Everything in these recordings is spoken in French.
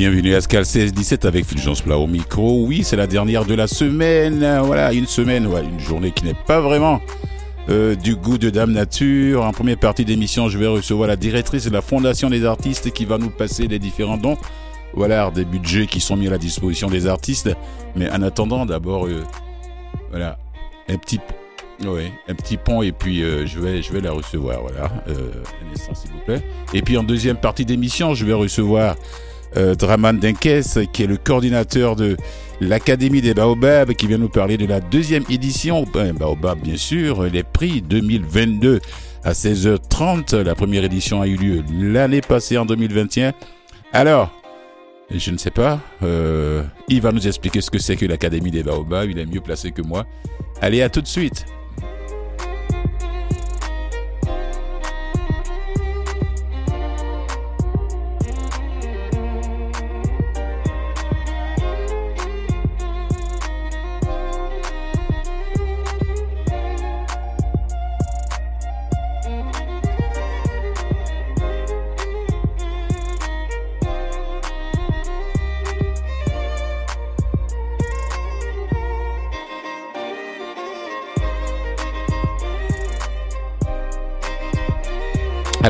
bienvenue à Scal 16-17 avec Fulgence Plat au micro. Oui, c'est la dernière de la semaine. Voilà, une semaine, ouais, une journée qui n'est pas vraiment euh, du goût de Dame Nature. En première partie d'émission, je vais recevoir la directrice de la Fondation des artistes qui va nous passer les différents dons. Voilà, des budgets qui sont mis à la disposition des artistes. Mais en attendant, d'abord, euh, voilà, un petit, oui, un petit pont et puis euh, je vais, je vais la recevoir. Voilà, un s'il vous plaît. Et puis en deuxième partie d'émission, je vais recevoir euh, Draman Denkes, qui est le coordinateur de l'Académie des Baobabs, qui vient nous parler de la deuxième édition, ben, Baobab bien sûr, les prix 2022 à 16h30. La première édition a eu lieu l'année passée en 2021. Alors, je ne sais pas, euh, il va nous expliquer ce que c'est que l'Académie des Baobabs, il est mieux placé que moi. Allez, à tout de suite.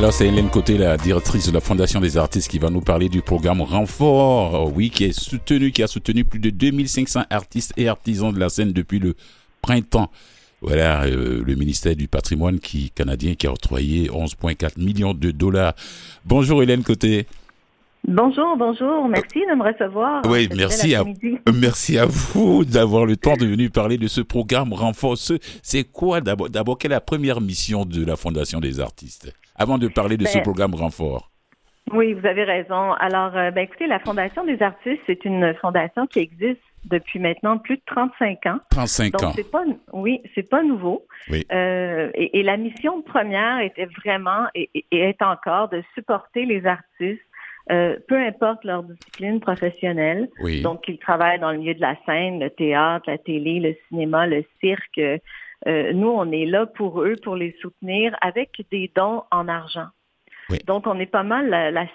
Alors c'est Hélène Côté, la directrice de la Fondation des artistes, qui va nous parler du programme Renfort, oui, qui est soutenu, qui a soutenu plus de 2500 artistes et artisans de la scène depuis le printemps. Voilà, euh, le ministère du patrimoine qui, canadien qui a octroyé 11,4 millions de dollars. Bonjour Hélène Côté. Bonjour, bonjour. Merci de me recevoir. Oui, merci à, merci à vous d'avoir le temps de venir parler de ce programme Renfort. C'est quoi d'abord, d'abord, quelle est la première mission de la Fondation des artistes? Avant de parler de ce ben, programme renfort. Oui, vous avez raison. Alors, euh, ben, écoutez, la Fondation des artistes, c'est une fondation qui existe depuis maintenant plus de 35 ans. 35 Donc, ans. C'est pas, oui, c'est pas nouveau. Oui. Euh, et, la mission première était vraiment et, est encore de supporter les artistes, euh, peu importe leur discipline professionnelle. Oui. Donc, qu'ils travaillent dans le milieu de la scène, le théâtre, la télé, le cinéma, le cirque, euh, nous, on est là pour eux, pour les soutenir avec des dons en argent. Donc, on est pas mal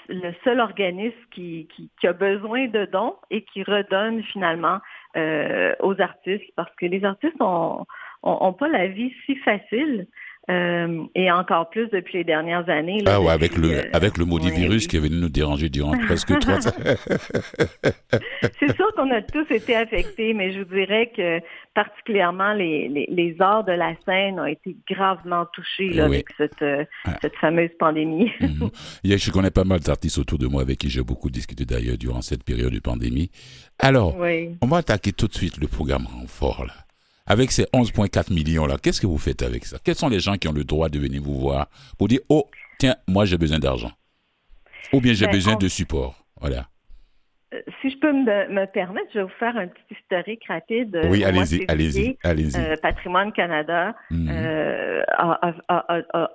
le seul organisme qui, qui, a besoin de dons et qui redonne finalement euh, aux artistes parce que les artistes ont, ont, pas la vie si facile. Euh, et encore plus depuis les dernières années. ah ouais, avec le, euh, avec le maudit virus qui est venu nous déranger durant presque trois ans. C'est sûr qu'on a tous été affectés, mais je vous dirais que particulièrement les, les, les arts de la scène ont été gravement touchés là, avec cette, euh, ah. cette fameuse pandémie. Mhm. Je connais pas mal d'artistes autour de moi avec qui j'ai beaucoup discuté d'ailleurs durant cette période de pandémie. Alors, on va attaquer tout de suite le programme Renfort là avec ces 11,4 millions-là, qu'est-ce que vous faites avec ça? Quels sont les gens qui ont le droit de venir vous voir pour dire, oh, tiens, moi j'ai besoin d'argent Ou bien j'ai ben, besoin de support Voilà. Euh, si je peux me, permettre, je vais vous faire un petit historique rapide. Oui, allez-y, allez-y, allez-y. Euh, Patrimoine Canada mhm. euh, a,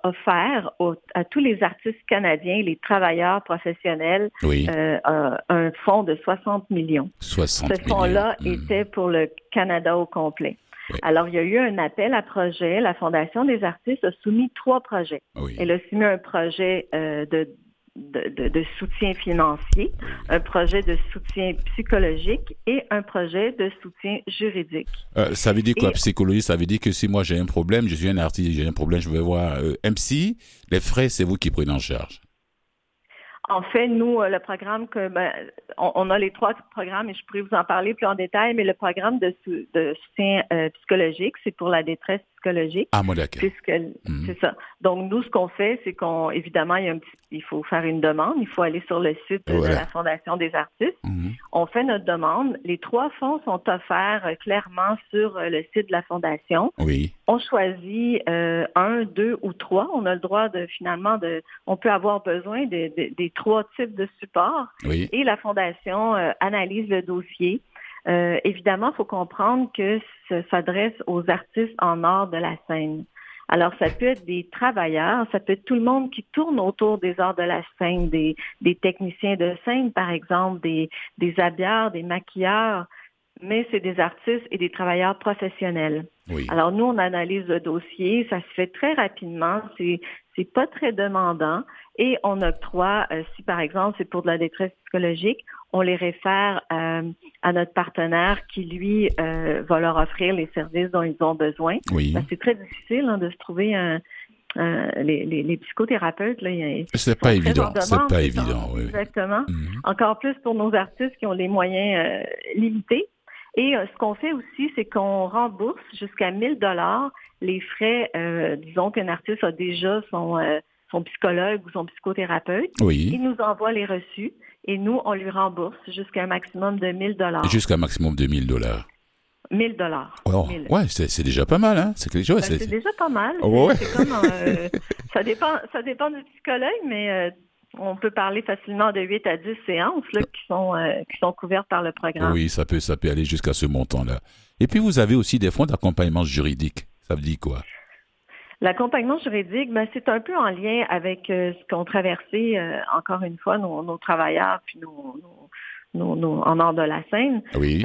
offert à tous les artistes canadiens, les travailleurs professionnels, un fonds de 60 millions. 60 Ce fonds-là mhm. était pour le Canada au complet. Alors, il y a eu un appel à projet. La Fondation des artistes a soumis trois projets. Elle a soumis un projet euh, de, de, soutien financier, un projet de soutien psychologique et un projet de soutien juridique. Euh, ça veut dire quoi, psychologie? Ça veut dire que si moi j'ai un problème, je suis un artiste, j'ai un problème, je vais voir euh, MC, les frais, c'est vous qui prenez en charge. En fait, nous, le programme que ben, on, a les trois programmes et je pourrais vous en parler plus en détail, mais le programme de, de soutien psychologique, c'est pour la détresse psychologique. Ah, moi d'accord. Puisque mhm. c'est ça. Donc nous, ce qu'on fait, c'est qu'on évidemment, il, y a un petit, il faut faire une demande. Il faut aller sur le site de la Fondation des artistes. Mhm. On fait notre demande. Les trois fonds sont offerts euh, clairement sur euh, le site de la Fondation. Oui. On choisit euh, un, deux ou trois. On a le droit de finalement de. On peut avoir besoin de, des trois types de supports. Oui. Et la Fondation analyse le dossier. Euh, évidemment, il faut comprendre que ça s'adresse aux artistes en art de la scène. Alors, ça peut être des travailleurs, ça peut être tout le monde qui tourne autour des arts de la scène, des, des techniciens de scène, par exemple, des, des habilleurs, des maquilleurs, mais c'est des artistes et des travailleurs professionnels. Alors, nous, on analyse le dossier, ça se fait très rapidement, c'est c'est pas très demandant et on octroie, euh, si par exemple c'est pour de la détresse psychologique, on les réfère euh, à notre partenaire qui, lui, euh, va leur offrir les services dont ils ont besoin. Oui. c'est très difficile hein, de se trouver un, les, les, psychothérapeutes. Là, c'est pas évident. C'est pas évident. Oui, Exactement. Mhm. Encore plus pour nos artistes qui ont les moyens limités. Et ce qu'on fait aussi, c'est qu'on rembourse jusqu'à 1000 dollars les frais, disons qu'un artiste a déjà son son psychologue ou son psychothérapeute. Oui. Il nous envoie les reçus et nous, on lui rembourse jusqu'à un maximum de 1000 dollars. Jusqu'à un maximum de 1000 dollars. 1000 dollars. Oh, ouais, c'est déjà pas mal, hein? C'est ben, c'est déjà pas mal. Oh, ouais. comme, euh, ça dépend, ça dépend du psychologue, mais euh, on peut parler facilement de 8 à 10 séances là, qui sont euh, qui sont couvertes par le programme. Oui, ça peut ça peut aller jusqu'à ce montant-là. Et puis vous avez aussi des fonds d'accompagnement juridique. Ça veut dire quoi? L'accompagnement juridique, ben, c'est un peu en lien avec euh, ce qu'ont traversé, euh, encore une fois, nos, travailleurs, puis nos, nos, en nord de la Seine. Oui.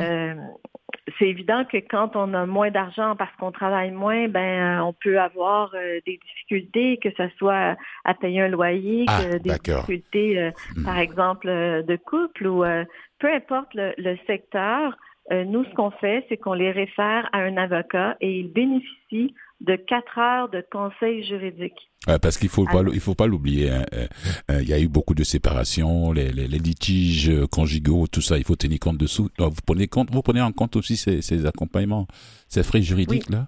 Euh, c'est évident que quand on a moins d'argent parce qu'on travaille moins, ben on peut avoir des difficultés, que ce soit à payer un loyer, ah, des difficultés, hmm. par exemple, de couple ou peu importe le, le secteur. nous, ce qu'on fait, c'est qu'on les réfère à un avocat et ils bénéficient de quatre heures de conseil juridique. parce qu'il faut pas, il faut pas l'oublier. Hein, euh, euh, il y a eu beaucoup de séparations, les, litiges conjugaux, tout ça. Il faut tenir compte de tout. Vous prenez compte, vous prenez en compte aussi ces, accompagnements, ces frais juridiques là?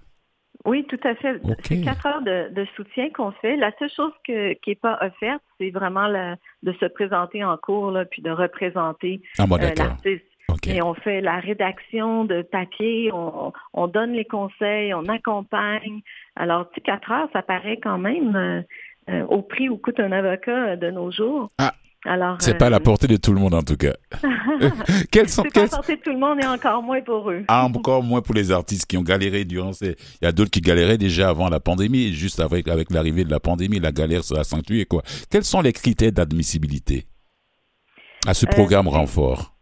Oui, tout à fait. C'est quatre heures de, soutien qu'on fait. La seule chose qui n'est pas offerte, c'est vraiment de se présenter en cours là, puis de représenter ah, euh, l'artiste. Et on fait la rédaction de papier, on, donne les conseils, on accompagne. Alors, tu quatre heures, ça paraît quand même euh, euh, au prix où coûte un avocat de nos jours. Ah. Alors, c'est pas à la euh, portée de tout le monde en tout cas. quelles sont C'est pas à la portée de tout le monde et encore moins pour eux. Ah, encore moins pour les artistes qui ont galéré durant ces. Il y a d'autres qui galéraient déjà avant la pandémie, juste avec avec l'arrivée de la pandémie, la galère s'est accentuée quoi. Quels sont les critères d'admissibilité à ce programme renfort?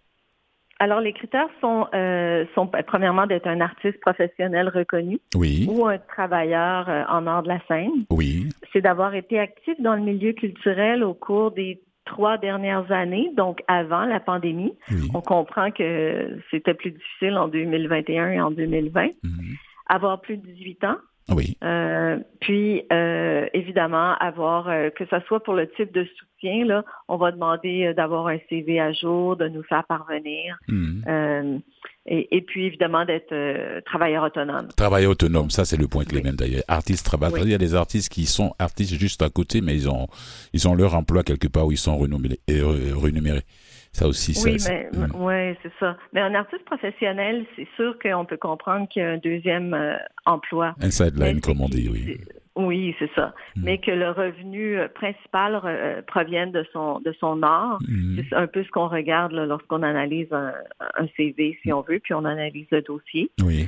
Alors, les critères sont, euh, sont ben, premièrement d'être un artiste professionnel reconnu oui. ou un travailleur euh, en art de la scène. Oui. C'est d'avoir été actif dans le milieu culturel au cours des trois dernières années, donc avant la pandémie. On comprend que c'était plus difficile en 2021 et en 2020. Mhm. Avoir plus de 18 ans, oui. Euh, puis, euh, évidemment, avoir, euh, que ce soit pour le type de soutien, là, on va demander d'avoir un CV à jour, de nous faire parvenir. Hmm. Et, puis, évidemment, d'être travailleur autonome. Travailleur autonome, ça, c'est le point clé même d'ailleurs. Artiste, travailleur. Il y a des artistes qui sont artistes juste à côté, mais ils ont, ils ont leur emploi quelque part où ils sont renumérés. Ça aussi, oui, mais hmm. ouais, c'est ça. Mais un artiste professionnel, c'est sûr qu'on peut comprendre qu'il y a un deuxième euh, emploi. Un sideline, comme on dit, oui. Oui, c'est ça. Hmm. Mais que le revenu euh, principal euh, provienne de son de son art, hmm. c'est un peu ce qu'on regarde lorsqu'on analyse un, CV, si on veut, puis on analyse le dossier. Oui.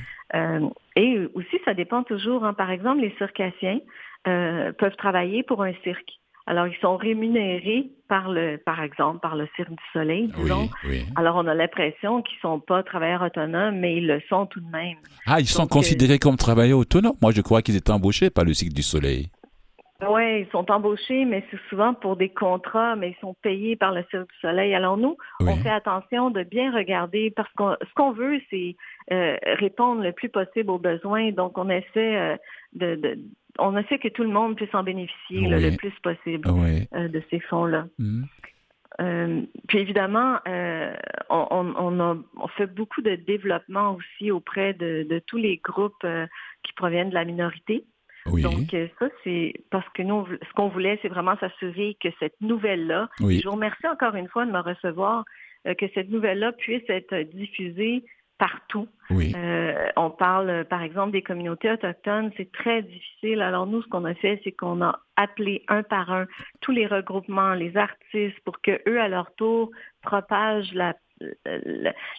et aussi, ça dépend toujours. Hein. Par exemple, les circassiens peuvent travailler pour un cirque. Alors, ils sont rémunérés par le, par exemple, par le Cirque du Soleil, disons. Alors, on a l'impression qu'ils sont pas travailleurs autonomes, mais ils le sont tout de même. Ah, ils sont considérés comme travailleurs autonomes? Moi, je crois qu'ils étaient embauchés par le Cirque du Soleil. Oui, ils sont embauchés, mais c'est souvent pour des contrats, mais ils sont payés par le Cirque du Soleil. Alors nous, on fait attention de bien regarder parce que ce qu'on veut, c'est euh, répondre le plus possible aux besoins. Donc on essaie euh, de, on essaie que tout le monde puisse en bénéficier le plus possible euh, de ces fonds-là. Mhm. Euh, puis évidemment, euh, on, fait beaucoup de développement aussi auprès de, tous les groupes qui proviennent de la minorité. Donc ça, c'est parce que nous, ce qu'on voulait, c'est vraiment s'assurer que cette nouvelle-là, je vous remercie encore une fois de me recevoir, que cette nouvelle-là puisse être diffusée partout. Euh, on parle, par exemple, des communautés autochtones, c'est très difficile. Alors nous, ce qu'on a fait, c'est qu'on a appelé un par un tous les regroupements, les artistes, pour que eux, à leur tour, propagent la,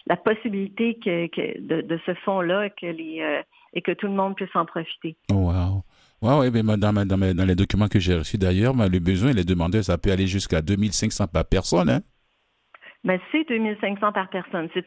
la, possibilité que, de, ce fonds-là et que les euh, et que tout le monde puisse en profiter. Oh, wow. Wow, bien, madame, dans, dans, les documents que j'ai reçus d'ailleurs, le besoin, les demandeurs, ça peut aller jusqu'à 2500 par personne. Hein? Mais c'est 2500 par personne. C'est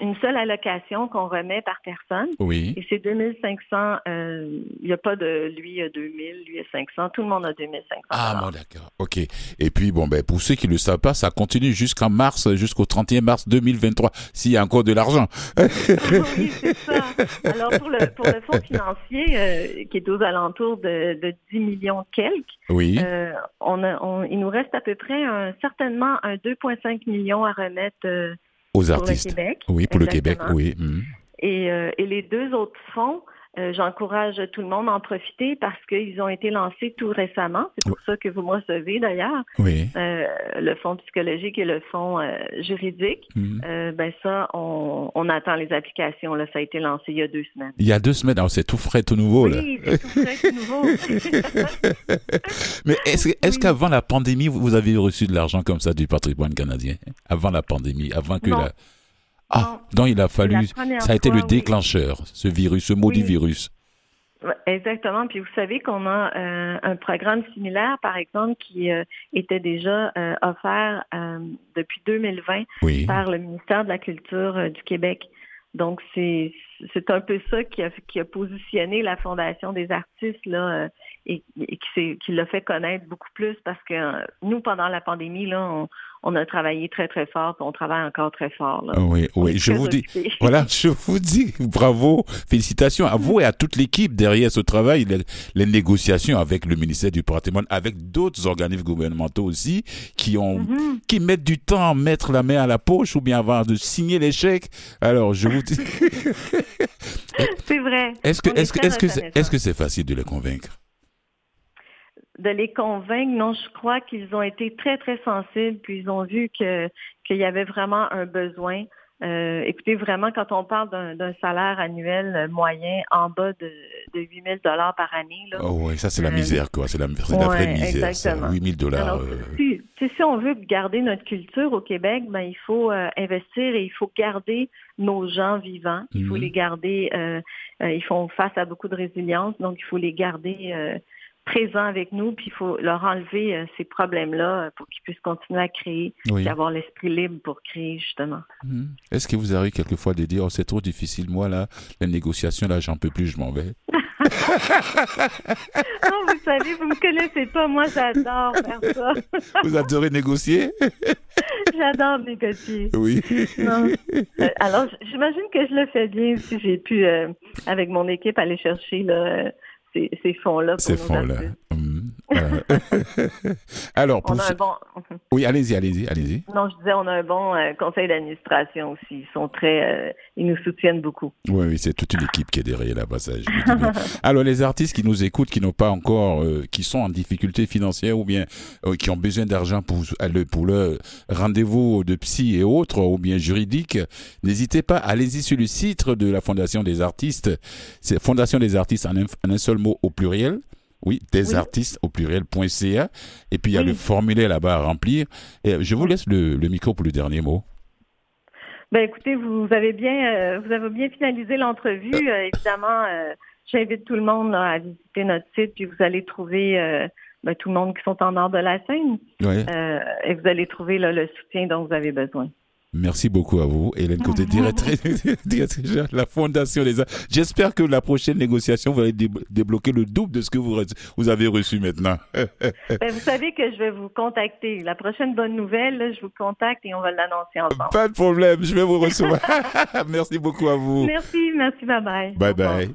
une seule allocation qu'on remet par personne. Oui. Et c'est 2500. Euh, il n'y a pas de lui a 2000, lui a 500. Tout le monde a 2500. Ah, bon, d'accord. OK. Et puis, bon, ben, pour ceux qui ne le savent pas, ça continue jusqu'en mars, jusqu'au 31 mars 2023, s'il y a encore de l'argent. oui, c'est ça. Alors, pour le, pour le fonds financier, euh, qui est aux alentours de, de 10 millions quelques, oui. Euh, on, a, il nous reste à peu près un, certainement un 2,5 millions à remettre euh, aux artistes. le Québec. Oui, pour le Québec, oui. Mhm. Et, euh, et, les deux autres fonds, euh, j'encourage tout le monde à en profiter parce qu'ils ont été lancés tout récemment. C'est pour ça que vous me recevez d'ailleurs. Oui. Euh, le fonds psychologique et le fonds euh, juridique. Mhm. ben ça, on, on, attend les applications. Là, ça a été lancé il y a deux semaines. Il y a deux semaines, alors c'est tout frais, tout nouveau. Oui, c'est tout frais, tout nouveau. Mais est-ce est qu'avant la pandémie, vous avez reçu de l'argent comme ça du patrimoine canadien? Avant la pandémie, avant que la ah, donc il a fallu, ça a été le déclencheur, ce virus, ce maudit virus. Exactement. Puis vous savez qu'on a euh, un programme similaire, par exemple, qui euh, était déjà euh, offert depuis 2020 par le ministère de la Culture du Québec. Donc c'est c'est un peu ça qui a, qui a positionné la Fondation des artistes là et, qui, qui l'a fait connaître beaucoup plus parce que nous pendant la pandémie là on, on a travaillé très, très fort, on travaille encore très fort. Oui, oui, je vous dis, voilà, je vous dis, bravo, félicitations à vous et à toute l'équipe derrière ce travail, les, négociations avec le ministère du patrimoine, avec d'autres organismes gouvernementaux aussi, qui ont, mm-hmm. qui mettent du temps à mettre la main à la poche ou bien avant de signer les chèques. Alors, je vous dis. c'est vrai. Est-ce que, est-ce que, est-ce que, est-ce que c'est facile de les convaincre? De les convaincre. Non, je crois qu'ils ont été très, très sensibles, puis ils ont vu que qu'il y avait vraiment un besoin. Euh, écoutez, vraiment, quand on parle d'un salaire annuel moyen en bas de, de 8 000 par année. Là, oh oui, ça c'est la euh, misère, quoi. C'est la, la vraie misère. Exactement. 8 000 dollars. Euh... Si, si, on veut garder notre culture au Québec, ben, il faut euh, investir et il faut garder nos gens vivants. Il faut mhm. les garder. Euh, ils font face à beaucoup de résilience, donc il faut les garder présents avec nous, puis il faut leur enlever euh, ces problèmes-là euh, pour qu'ils puissent continuer à créer, et avoir l'esprit libre pour créer, justement. Mhm. Est-ce que vous arrivez quelquefois de dire, oh, c'est trop difficile, moi, là, la négociation, là, j'en peux plus, je m'en vais? non, vous savez, vous me connaissez pas, moi, j'adore faire ça. vous adorez négocier? J'adore négocier. Oui. Euh, alors, j'imagine que je le fais bien si j'ai pu, avec mon équipe, aller chercher là, ces, fonds-là. Ces fonds-là. Alors, pour on a un bon... Oui, allez-y, allez-y, allez-y. Non, je disais, on a un bon euh, conseil d'administration aussi. Ils sont très, euh, ils nous soutiennent beaucoup. Oui, oui, c'est toute une équipe qui est derrière la passage. Alors, les artistes qui nous écoutent, qui n'ont pas encore, euh, qui sont en difficulté financière ou bien qui ont besoin d'argent pour pour le rendez-vous de psy et autres, ou bien juridique, n'hésitez pas, allez-y sur le site de la Fondation des artistes. C'est Fondation des artistes en un, seul mot au pluriel. Oui, des artistes au pluriel.ca. Et puis il y a le formulaire là-bas à remplir. Et je vous laisse le, micro pour le dernier mot. Ben écoutez, vous avez bien, euh, vous avez bien finalisé l'entrevue. Euh. Euh, évidemment, j'invite tout le monde à visiter notre site, puis vous allez trouver ben, tout le monde qui sont en nord de la Seine. et vous allez trouver le soutien dont vous avez besoin. Merci beaucoup à vous, Hélène Côté, directrice, de la Fondation des Arts. J'espère que la prochaine négociation va débloquer le double de ce que vous, vous avez reçu maintenant. Ben, vous savez que je vais vous contacter. La prochaine bonne nouvelle, je vous contacte et on va l'annoncer ensemble. Pas de problème, je vais vous recevoir. merci beaucoup à vous. Merci, merci, bye bye. Bye bye.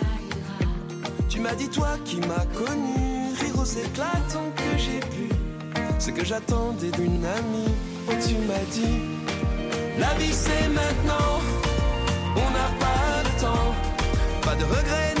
Tu m'as dit toi qui m'as connu, rire aux éclatants que j'ai pu. Ce que j'attendais d'une amie, oh tu m'as dit, la vie c'est maintenant, on n'a pas de temps, pas de regrets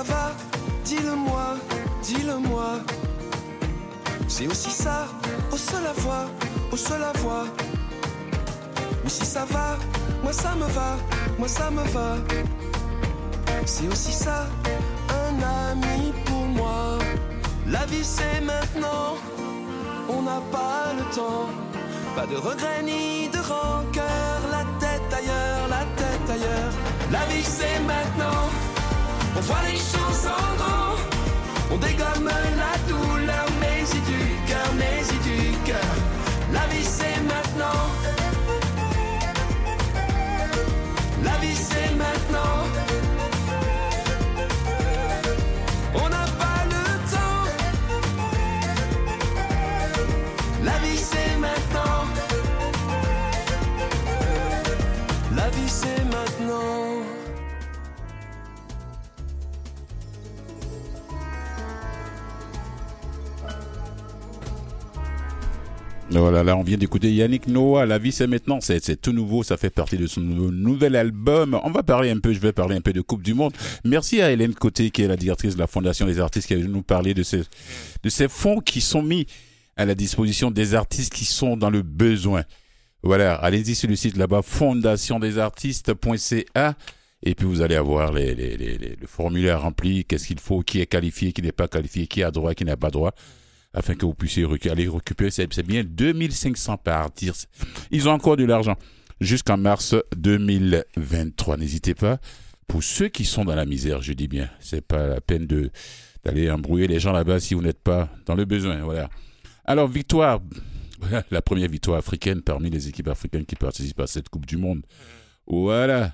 ça va, dis-le-moi, dis-le-moi. C'est aussi ça, au seul à voix, au seul à voix. Mais si ça va, moi ça me va, moi ça me va. C'est aussi ça, un ami pour moi. La vie c'est maintenant, on n'a pas le temps. Pas de regrets ni de rancœur, la tête ailleurs, la tête ailleurs. La vie c'est maintenant, voit les grand. On dégomme la Voilà, là, on vient d'écouter Yannick Noah. La vie, c'est maintenant. C'est, tout nouveau. Ça fait partie de son nou- nouvel album. On va parler un peu, je vais parler un peu de Coupe du Monde. Merci à Hélène Côté, qui est la directrice de la Fondation des artistes, qui venue nous parler de ces, fonds qui sont mis à la disposition des artistes qui sont dans le besoin. Voilà. Allez-y sur le site là-bas, fondationdesartistes.ca. Et puis vous allez avoir les- le formulaire rempli, qu'est-ce qu'il faut, qui est qualifié, qui n'est pas qualifié, qui a droit, qui n'a pas droit afin que vous puissiez aller récupérer. C'est c'est bien 2500 par artiste. Ils ont encore de l'argent jusqu'en mars 2023. N'hésitez pas. Pour ceux qui sont dans la misère, je dis bien, c'est pas la peine de d'aller embrouiller les gens là-bas si vous n'êtes pas dans le besoin. Voilà. Alors victoire, voilà, la première victoire africaine parmi les équipes africaines qui participent à cette Coupe du Monde. Voilà,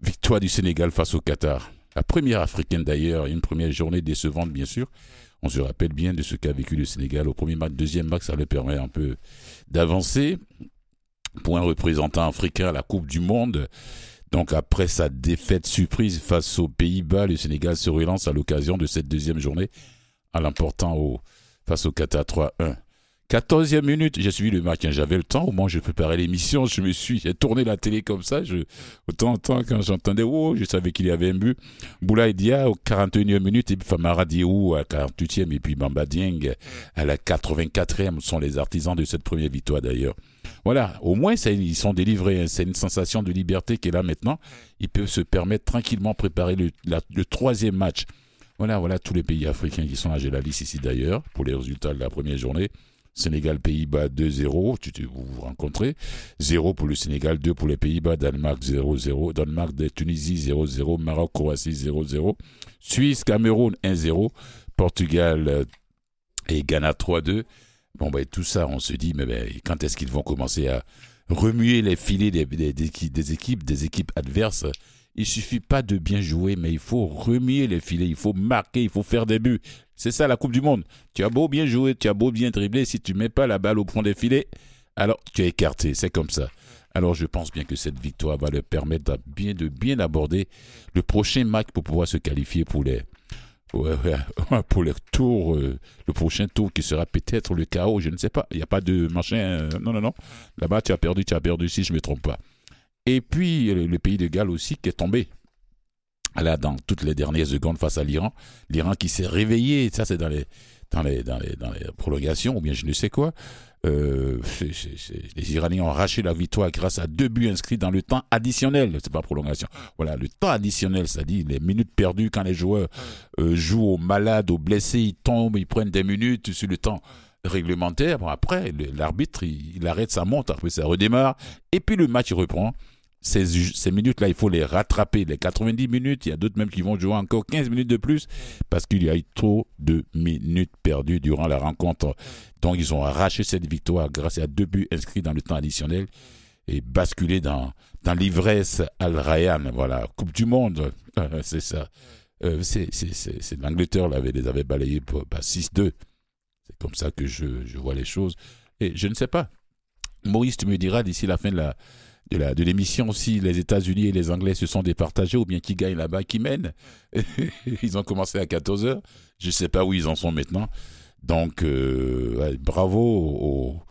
victoire du Sénégal face au Qatar. La première africaine d'ailleurs, une première journée décevante bien sûr. On se rappelle bien de ce qu'a vécu le Sénégal au premier match, deuxième match, ça leur permet un peu d'avancer. Pour un représentant africain à la Coupe du Monde. Donc après sa défaite surprise face aux Pays-Bas, le Sénégal se relance à l'occasion de cette deuxième journée en l'emportant au, face au Qatar 3-1. 14e minute, j'ai suivi le match, hein, j'avais le temps, au moins je préparais l'émission, je me suis, j'ai tourné la télé comme ça, autant en temps quand j'entendais, oh, je savais qu'il y avait un but. Boulaye Dia au 41e minute, et puis Famara Diou à 48e, et puis Bamba Dieng à la 84e sont les artisans de cette première victoire d'ailleurs. Voilà, au moins ils sont délivrés, hein. c'est une sensation de liberté qui est là maintenant. Ils peuvent se permettre tranquillement préparer le, troisième match. Voilà, voilà tous les pays africains qui sont la liste ici d'ailleurs, pour les résultats de la première journée. Sénégal, Pays-Bas 2-0, tu, tu- vous vous rencontrez. 0 pour le Sénégal, 2 pour les Pays-Bas, Danemark 0-0, Danemark Tunisie 0-0, Maroc, Croatie 0-0, Suisse, Cameroun 1-0, Portugal euh, et Ghana 3-2. Bon, ben, tout ça, on se dit, mais ben, quand est-ce qu'ils vont commencer à remuer les filets des équipes, des équipes adverses? Il suffit pas de bien jouer, mais il faut remuer les filets, il faut marquer, il faut faire des buts. C'est ça la Coupe du Monde. Tu as beau bien jouer, tu as beau bien dribbler, si tu mets pas la balle au fond des filets, alors tu es écarté, c'est comme ça. Alors je pense bien que cette victoire va leur permettre de bien, de aborder le prochain match pour pouvoir se qualifier pour les les tours, euh, le prochain tour qui sera peut-être le chaos, je ne sais pas. Il n'y a pas de machin. euh, non, non, non. Là-bas, tu as perdu, tu as perdu, si je ne me trompe pas. Et puis, le, pays de Galles aussi qui est tombé. Là, dans toutes les dernières secondes face à l'Iran. L'Iran qui s'est réveillé, ça c'est dans les, dans, les, dans, les, dans les prolongations, ou bien je ne sais quoi. Euh, les Iraniens ont arraché la victoire grâce à deux buts inscrits dans le temps additionnel. C'est pas prolongation. Voilà, le temps additionnel, c'est-à-dire les minutes perdues quand les joueurs euh, jouent aux malades, aux blessés, ils tombent, ils prennent des minutes sur le temps réglementaire. Bon, après, l'arbitre, il, arrête sa montre, après ça redémarre, et puis le match reprend ces, minutes-là, il faut les rattraper. Les 90 minutes, il y a d'autres même qui vont jouer encore 15 minutes de plus parce qu'il y a eu trop de minutes perdues durant la rencontre. Donc, ils ont arraché cette victoire grâce à deux buts inscrits dans le temps additionnel et basculé dans, dans l'ivresse Al Rayyan. Voilà, Coupe du Monde, c'est ça. Euh, c'est l'Angleterre les avait balayés pour 6-2. C'est comme ça que je, je vois les choses. Et je ne sais pas. Maurice, tu me diras d'ici la fin de la, de l'émission aussi, les États-Unis et les Anglais se sont départagés, ou bien qui gagnent là-bas, qui mènent. ils ont commencé à 14 heures. Je ne sais pas où ils en sont maintenant. Donc, euh, bravo aux,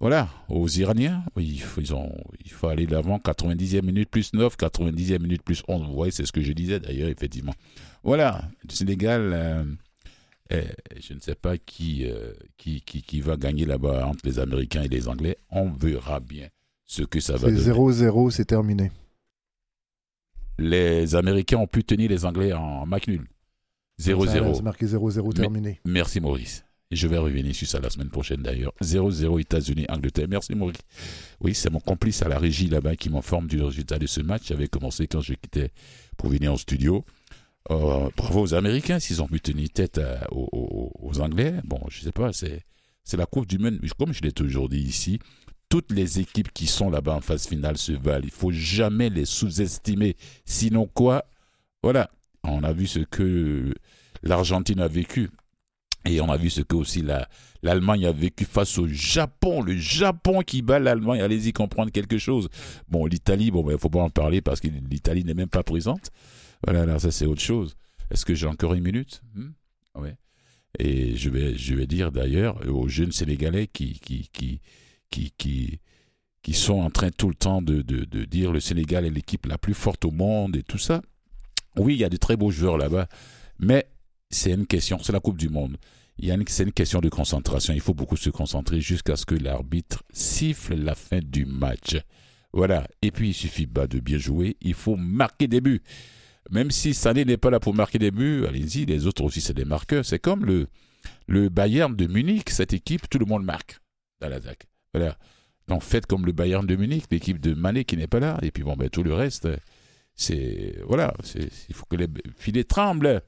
voilà, aux Iraniens. Oui, ils ont, il faut aller l'avant. 90e minute plus 9, 90e minute plus 11. Vous voyez, c'est ce que je disais d'ailleurs, effectivement. Voilà, le Sénégal, euh, je ne sais pas qui, euh, qui, qui, qui va gagner là-bas entre les Américains et les Anglais. On verra bien ce que ça va donner. 0-0, c'est terminé. Les Américains ont pu tenir les Anglais en match nul. 0-0. C'est marqué 0-0 terminé. merci Maurice. Je vais revenir sur ça la semaine prochaine d'ailleurs. 0-0 États-Unis, Angleterre. Merci Maurice. Oui, c'est mon complice à la régie là-bas qui m'informe du résultat de ce match. J'avais commencé quand je quittais pour venir en studio. Euh, bravo aux Américains s'ils ont pu tenir tête aux, aux, Anglais. Bon, je sais pas, c'est, c'est la Coupe du Monde. Comme je l'ai toujours dit ici, toutes les équipes qui sont là-bas en phase finale se valent. Il faut jamais les sous-estimer. Sinon quoi? Voilà, on a vu ce que l'Argentine a vécu. Et on a vu ce que aussi l'Allemagne a vécu face au Japon. Le Japon qui bat l'Allemagne. Allez-y comprendre quelque chose. Bon, l'Italie, bon, il faut pas en parler parce que l'Italie n'est même pas présente. Voilà, là, ça c'est autre chose. Est-ce que j'ai encore une minute? Hmm? ouais. Et je vais, dire d'ailleurs aux jeunes Sénégalais qui, qui, qui, qui, sont en train tout le temps de, de, dire le Sénégal est l'équipe la plus forte au monde et tout ça. Oui, il y a de très beaux joueurs là-bas, mais c'est une question, c'est la Coupe du Monde. C'est une question de concentration. Il faut beaucoup se concentrer jusqu'à ce que l'arbitre siffle la fin du match. Voilà. Et puis, il suffit pas de bien jouer. Il faut marquer des buts. Même si Sané n'est pas là pour marquer des buts, allez-y, les autres aussi, c'est des marqueurs. C'est comme le, le Bayern de Munich, cette équipe, tout le monde marque dans l'attaque. Voilà. Donc faites comme le Bayern de Munich, l'équipe de Mané qui n'est pas là. Et puis bon, ben, tout le reste, c'est. Voilà, il faut que les filets tremblent.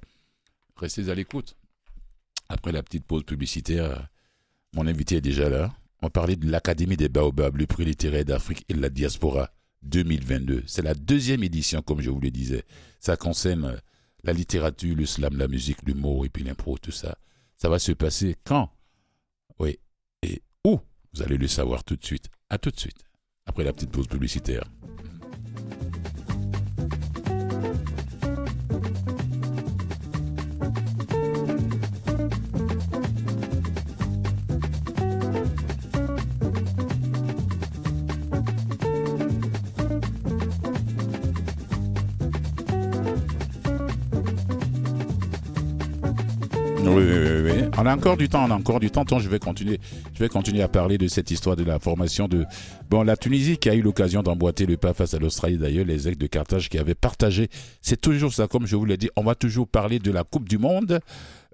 Restez à l'écoute. Après la petite pause publicitaire, mon invité est déjà là. On parlait de l'Académie des Baobabs, le prix littéraire d'Afrique et de la diaspora 2022. C'est la deuxième édition, comme je vous le disais. Ça concerne la littérature, le slam, la musique, l'humour et puis l'impro, tout ça. Ça va se passer quand? Oui. Et où? Vous allez le savoir tout de suite. À tout de suite, après la petite pause publicitaire. On a encore du temps, on a encore du temps. je vais continuer, je vais continuer à parler de cette histoire de la formation de bon la Tunisie qui a eu l'occasion d'emboîter le pas face à l'Australie d'ailleurs, les ex de Carthage qui avaient partagé. C'est toujours ça, comme je vous l'ai dit, on va toujours parler de la Coupe du Monde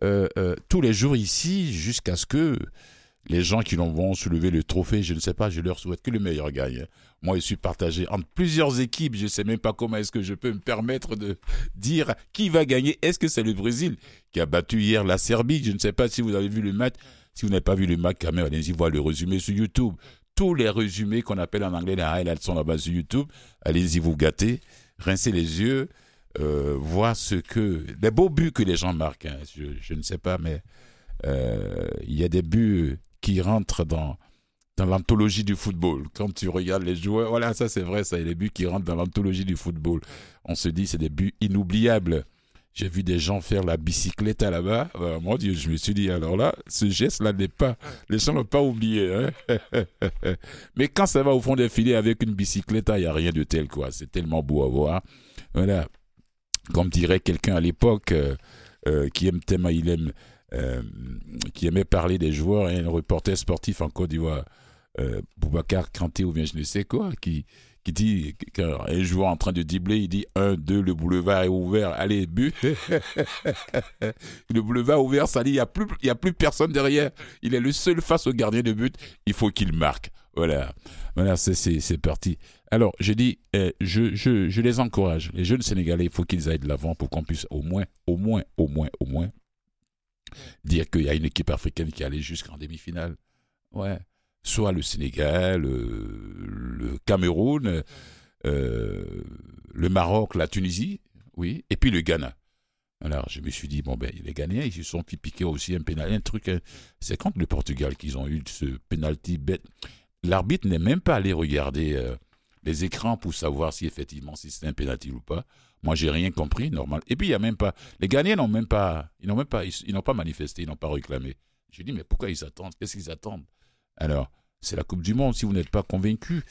euh, euh, tous les jours ici jusqu'à ce que les gens qui vont soulever le trophée, je ne sais pas, je leur souhaite que le meilleur gagne. Moi, je suis partagé entre plusieurs équipes. Je ne sais même pas comment est-ce que je peux me permettre de dire qui va gagner. Est-ce que c'est le Brésil qui a battu hier la Serbie? Je ne sais pas si vous avez vu le match. Si vous n'avez pas vu le match, quand même, allez-y voir le résumé sur YouTube. Tous les résumés qu'on appelle en anglais les highlights sont là-bas sur YouTube. Allez-y vous gâter, rincez les yeux, euh, voir ce que... Les beaux buts que les gens marquent. Hein. Je, ne sais pas, mais euh, il y a des buts qui rentrent dans, dans l'anthologie du football. Quand tu regardes les joueurs, voilà, ça c'est vrai, ça, des buts qui rentrent dans l'anthologie du football. On se dit, c'est des buts inoubliables. J'ai vu des gens faire la bicyclette là-bas. Euh, mon Dieu, je me suis dit, alors là, ce geste-là n'est pas. Les gens n'ont pas oublié. Hein. Mais quand ça va au fond des filets avec une bicyclette, il n'y a rien de tel, quoi. C'est tellement beau à voir. Voilà. Comme dirait quelqu'un à l'époque, euh, euh, qui aime tellement, il aime qui aimait parler des joueurs, et un reporter sportif en Côte d'Ivoire, Boubacar Kanté ou bien je ne sais quoi, qui, qui dit, quand un joueur en train de dibler, il dit 1, 2, le boulevard est ouvert, allez, but. le boulevard ouvert, ça dit, il n'y a, plus, a plus personne derrière. Il est le seul face au gardien de but, il faut qu'il marque. Voilà, voilà c'est parti. Alors, je dis, eh, je, je, je les encourage. Les jeunes Sénégalais, il faut qu'ils aillent de l'avant pour qu'on puisse au moins, au moins, au moins, au moins, dire qu'il y a une équipe africaine qui allée jusqu'en demi-finale. Ouais soit le Sénégal, euh, le Cameroun, euh, le Maroc, la Tunisie, oui, et puis le Ghana. Alors je me suis dit, bon ben les Ghanéens, ils se sont piqués aussi un pénalty, un truc, hein. c'est contre le Portugal qu'ils ont eu ce pénalty bête. L'arbitre n'est même pas allé regarder euh, les écrans pour savoir si effectivement c'est un pénalty ou pas. Moi, j'ai rien compris, normal. Et puis, il y a même pas, les Ghanéens n'ont même pas, ils n'ont même pas, ils n'ont pas manifesté, ils n'ont pas réclamé. Je dis, mais pourquoi ils attendent? Qu'est-ce qu'ils attendent? Alors, c'est la Coupe du Monde. Si vous n'êtes pas convaincu,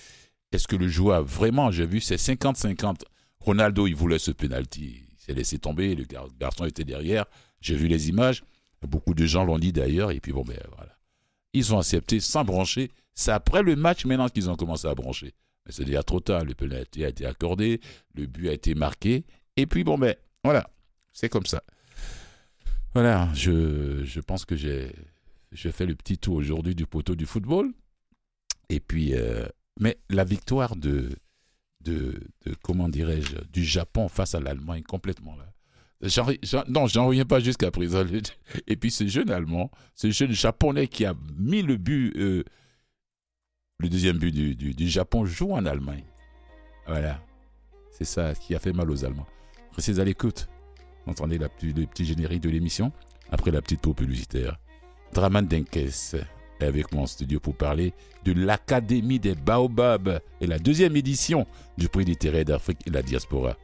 est-ce que le joueur, vraiment, j'ai vu, c'est 50-50. Ronaldo, il voulait ce penalty. Il s'est laissé tomber. Le garçon était derrière. J'ai vu les images. Beaucoup de gens l'ont dit d'ailleurs. Et puis, bon, ben voilà. Ils ont accepté sans brancher. C'est après le match maintenant qu'ils ont commencé à brancher. Mais c'est déjà trop tard. Le penalty a été accordé. Le but a été marqué. Et puis, bon, ben voilà. C'est comme ça. Voilà. Je, je pense que j'ai je fais le petit tour aujourd'hui du poteau du football. Et puis, euh, mais la victoire de, de, comment dirais-je, du Japon face à l'Allemagne complètement là. non, j'en reviens pas jusqu'à présent. Et puis ce jeune Allemand, ce jeune Japonais qui a mis le but, euh, le deuxième but du, du, Japon joue en Allemagne. Voilà. C'est ça qui a fait mal aux Allemands. Restez à l'écoute. Entendez la, le petit générique de l'émission après la petite pause publicitaire. Draman Denkes est avec moi en studio pour parler de l'Académie des Baobabs et la deuxième édition du prix littéraire d'Afrique et la diaspora.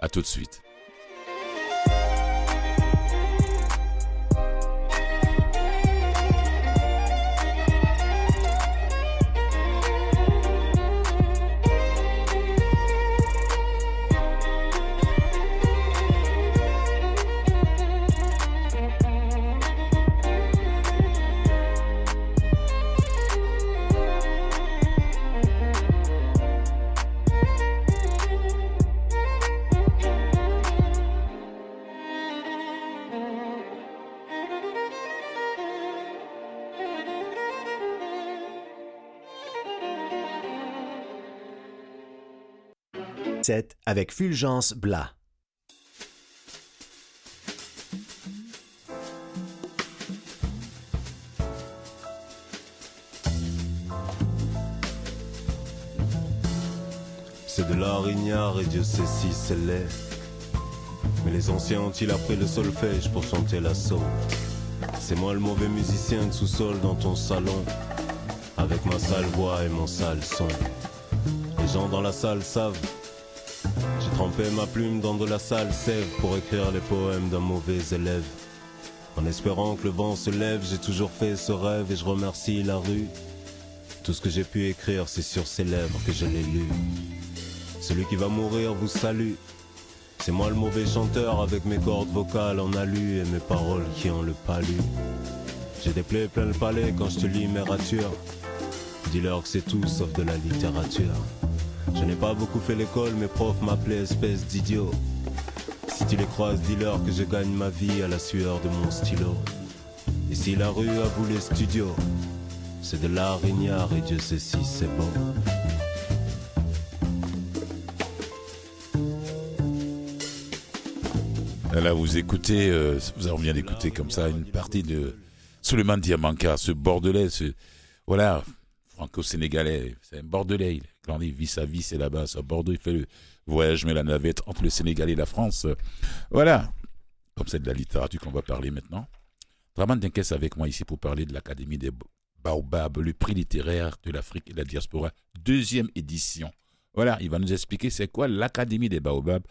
A tout de suite. 7 avec Fulgence Blas. C'est de l'art ignare et Dieu sait si c'est laid. Mais les anciens ont-ils appris le solfège pour chanter la soul C'est moi le mauvais musicien de sous-sol dans ton salon, avec ma sale voix et mon sale son. Les gens dans la salle savent j'ai trempé ma plume dans de la sale sève pour écrire les poèmes d'un mauvais élève. En espérant que le vent se lève, j'ai toujours fait ce rêve et je remercie la rue. Tout ce que j'ai pu écrire, c'est sur ses lèvres que je l'ai lu. Celui qui va mourir vous salue. C'est moi le mauvais chanteur avec mes cordes vocales en alu et mes paroles qui ont le palu. J'ai des plaies plein le palais quand je te lis mes ratures. Dis-leur que c'est tout sauf de la littérature. Je n'ai pas beaucoup fait l'école, mes profs m'appelaient espèce d'idiot. Si tu les croises, dis-leur que je gagne ma vie à la sueur de mon stylo. Si la rue a voulu studio, c'est de l'art et Dieu sait si c'est bon. Là, vous écoutez, euh, vous avez bien d'écouter comme ça une partie de Suleiman Diamanka, ce Bordelais, ce, voilà, franco-sénégalais, c'est un Bordelais. Grandit, vit sa vie, c'est là-bas, à Bordeaux. Il fait le voyage, mais la navette entre le Sénégal et la France. Voilà. Comme c'est de la littérature qu'on va parler maintenant. Draman Denkes avec moi ici pour parler de l'Académie des Baobab, le prix littéraire de l'Afrique et de la diaspora, deuxième édition. Voilà, il va nous expliquer c'est quoi l'Académie des Baobab.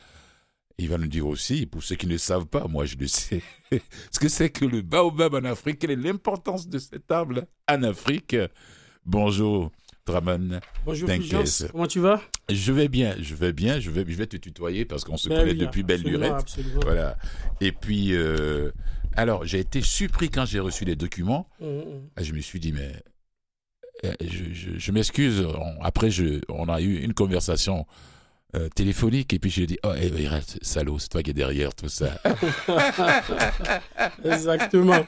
Il va nous dire aussi, pour ceux qui ne savent pas, moi je le sais, ce que c'est que le baobab en Afrique, quelle est l'importance de cet arbre en Afrique. Bonjour, Draman. Bonjour Fulgence, comment tu vas? Je vais bien, je vais bien, je vais, je vais te tutoyer parce qu'on se ben connaît depuis belle lurette. Absolument. Voilà. Et puis, euh, alors, j'ai été surpris quand j'ai reçu les documents. Mmh, mmh. Ah, je me suis dit, mais euh, je, m'excuse. Après, je, on a eu une conversation euh, téléphonique et puis je lui ai dit, oh, eh, salaud, c'est toi qui es derrière tout ça. Exactement.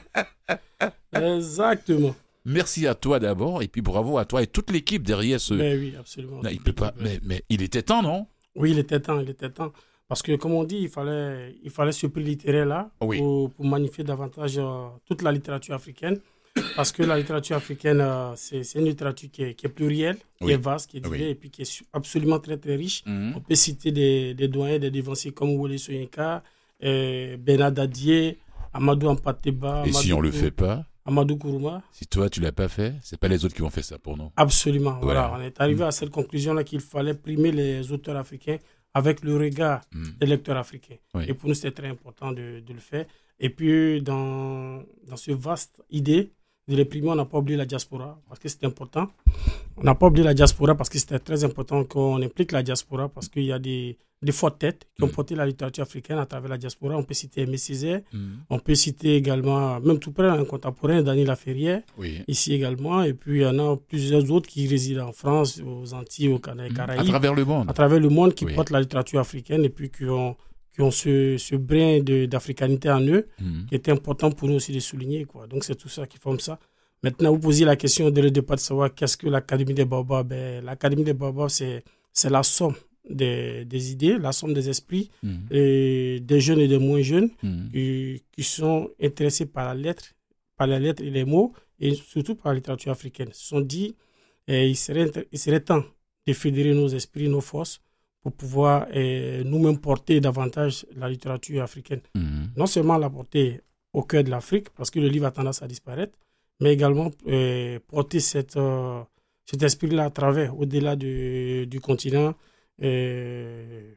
Exactement. Merci à toi d'abord et puis bravo à toi et toute l'équipe derrière ce. Mais oui, absolument. il peut pas. Mais, mais, il était temps, non? Oui, il était temps, il était temps. Parce que, comme on dit, il fallait, il fallait ce prix littéraire là pour, pour, magnifier davantage euh, toute la littérature africaine. Parce que la littérature africaine, euh, c'est une littérature qui est, qui est plurielle, qui est vaste, qui est divers et puis qui est absolument très très riche. Mhm. On peut citer des, des doyens, des devanciers comme Wole Soyinka, euh, Bernard Dadier, Amadou Ampateba. Et si on ne le fait pas Amadou Kourouma. Si toi, tu l'as pas fait, c'est pas les autres qui vont faire ça pour nous. Absolument. Voilà. On est arrivé à cette conclusion-là qu'il fallait primer les auteurs africains avec le regard mm. des lecteurs africains. Et pour nous, c'est très important de, de, le faire. Et puis, dans, dans ce vaste idée de on n'a pas oublié la diaspora parce que c'est important. On n'a pas oublié la diaspora parce que c'était très important qu'on implique la diaspora parce qu'il y a des, des fortes têtes qui ont mm. porté la littérature africaine à travers la diaspora. On peut citer Aimé Césaire, mm. on peut citer également, même tout près, un contemporain, Daniel Laferrière, ici également. Et puis il y en a plusieurs autres qui résident en France, aux Antilles, aux Caraïbes. À travers le monde. À travers le monde, qui portent la littérature africaine et puis qui ont, qui ont ce, ce brin d'africanité en eux, mm. qui est important pour nous aussi de souligner. Quoi. Donc c'est tout ça qui forme ça. Maintenant, vous posez la question de le départ de savoir qu'est-ce que l'Académie des Baobabs. Ben, L'Académie des Baobabs, c'est la somme des, des, idées, la somme des esprits, mhm. et des jeunes et des moins jeunes mhm. qui, qui, sont intéressés par la lettre, par la lettre et les mots, et surtout par la littérature africaine. Ils se sont dit eh, il, serait, il serait temps de fédérer nos esprits, nos forces, pour pouvoir eh, nous-mêmes porter davantage la littérature africaine. Mhm. Non seulement la porter au cœur de l'Afrique, parce que le livre a tendance à disparaître, mais également eh, porter cette, euh, cet esprit-là à travers, au-delà du, du continent, euh,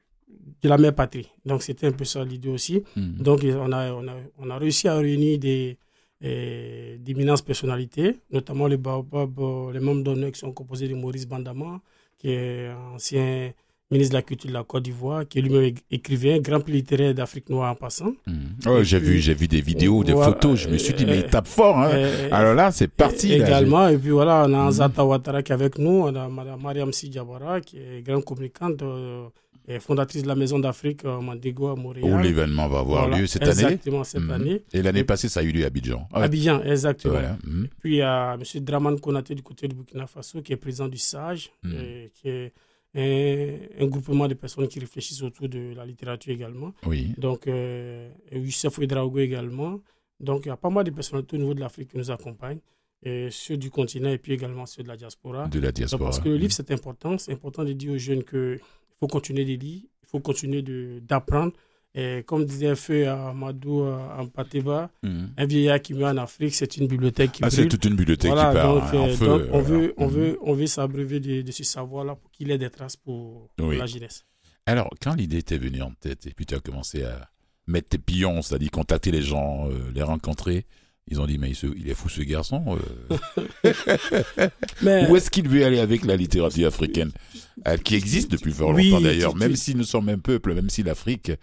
de la mère patrie. Donc c'était un peu ça l'idée aussi. Hmm. Donc on a, on, a, on a réussi à réunir des euh, d'imminentes personnalités, notamment les, les membres d'honneur qui sont composés de Maurice Bandama, qui est ancien ministre de la Culture de la Côte d'Ivoire, qui est lui-même écrivain, grand prix littéraire d'Afrique noire en passant. Hmm. j'ai vu, j'ai vu des vidéos, des photos. Je me suis dit, mais il tape fort. Hein. Alors là, c'est parti. Également, et puis voilà, on a Anzata Ouattara qui est avec nous, on a Mariam Sidjabara, qui est grande communicante. Euh, et fondatrice de la Maison d'Afrique euh, Mandego à Montréal. Où l'événement va avoir lieu cette année. Exactement, cette hmm. année. Et l'année passée, ça a eu lieu à Abidjan. Abidjan, exactement. Puis il y a M. Draman Konaté du côté du Burkina Faso, qui est président du SAGE, qui est un, groupement de personnes qui réfléchissent autour de la littérature également. Oui. Donc, euh, Youssef Ouedraogo également. Donc, il y a pas mal de personnalités au niveau de l'Afrique qui nous accompagnent, et ceux du continent et puis également ceux de la diaspora. De la diaspora. parce que le livre, c'est important. C'est important de dire aux jeunes qu'il faut continuer de lire, il faut continuer d'apprendre. Et comme disait Feu Amadou en Pateba, mhm. un vieillard qui meurt en Afrique, c'est une bibliothèque qui ah, c'est toute une bibliothèque qui part donc, en euh, feu. on, veut, on, veut, on veut s'abreuver de, ce savoir-là pour qu'il ait des traces pour, la jeunesse. Alors, quand l'idée t'est venue en tête et puis tu as commencé à mettre tes pions, c'est-à-dire contacter les gens, euh, les rencontrer, ils ont dit, mais il, est fou ce garçon. Euh. mais... Où est-ce qu'il veut aller avec la littérature africaine Qui existe depuis fort longtemps d'ailleurs, même si nous sommes un peuple, même si l'Afrique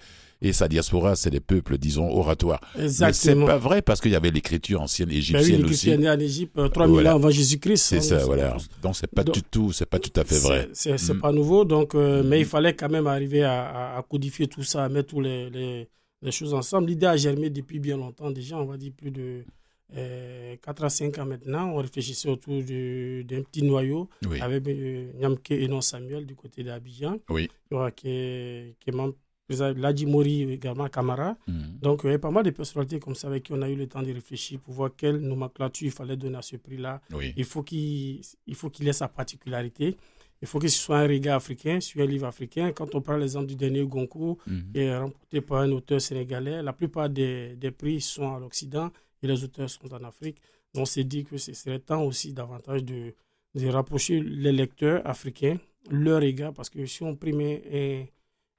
et sa diaspora, c'est des peuples, disons, oratoires. Exactement. Mais c'est pas vrai parce qu'il y avait l'écriture ancienne ben égyptienne oui, aussi. en Égypte 3000 euh, ans avant Jésus-Christ. C'est hein, ça, voilà. Donc c'est pas du tout, c'est pas tout à fait vrai. C'est mm. pas nouveau, donc, euh, mais il fallait quand même arriver à, codifier tout ça, à mettre toutes les, les, choses ensemble. L'idée a germé depuis bien longtemps déjà, on va dire plus de 4 euh, à 5 ans maintenant, on réfléchissait autour d'un petit noyau avec Nyamke et non Samuel du côté d'Abidjan, oui. qui, qui est membre Ladi Mori également, Camara. Mhm. Donc, il y avait pas mal de personnalités comme ça avec qui on a eu le temps de réfléchir pour voir quelle nomenclature il fallait donner à ce prix-là. Il faut qu'il ait sa particularité. Il faut que ce soit un regard africain sur un livre africain. Quand on prend l'exemple du dernier Goncourt, qui est remporté par un auteur sénégalais, la plupart des, des prix sont à l'Occident et les auteurs sont en Afrique. Donc, on s'est dit que ce serait temps aussi davantage de, de rapprocher les lecteurs africains, leur regard, parce que si on primait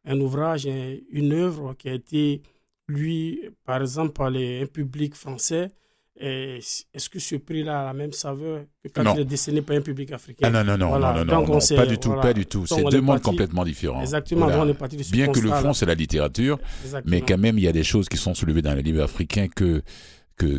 un ouvrage, une œuvre qui a été, lui, par exemple, par les, un public français, est-ce que ce prix-là a la même saveur que quand il est décerné par un public africain? Ah non, non, non, non, non, non, pas du tout, pas du tout. C'est deux mondes complètement différents. Exactement, on est parti de ce Bien que le fond, c'est la littérature, mais quand même, il y a des choses qui sont soulevées dans les livres africains que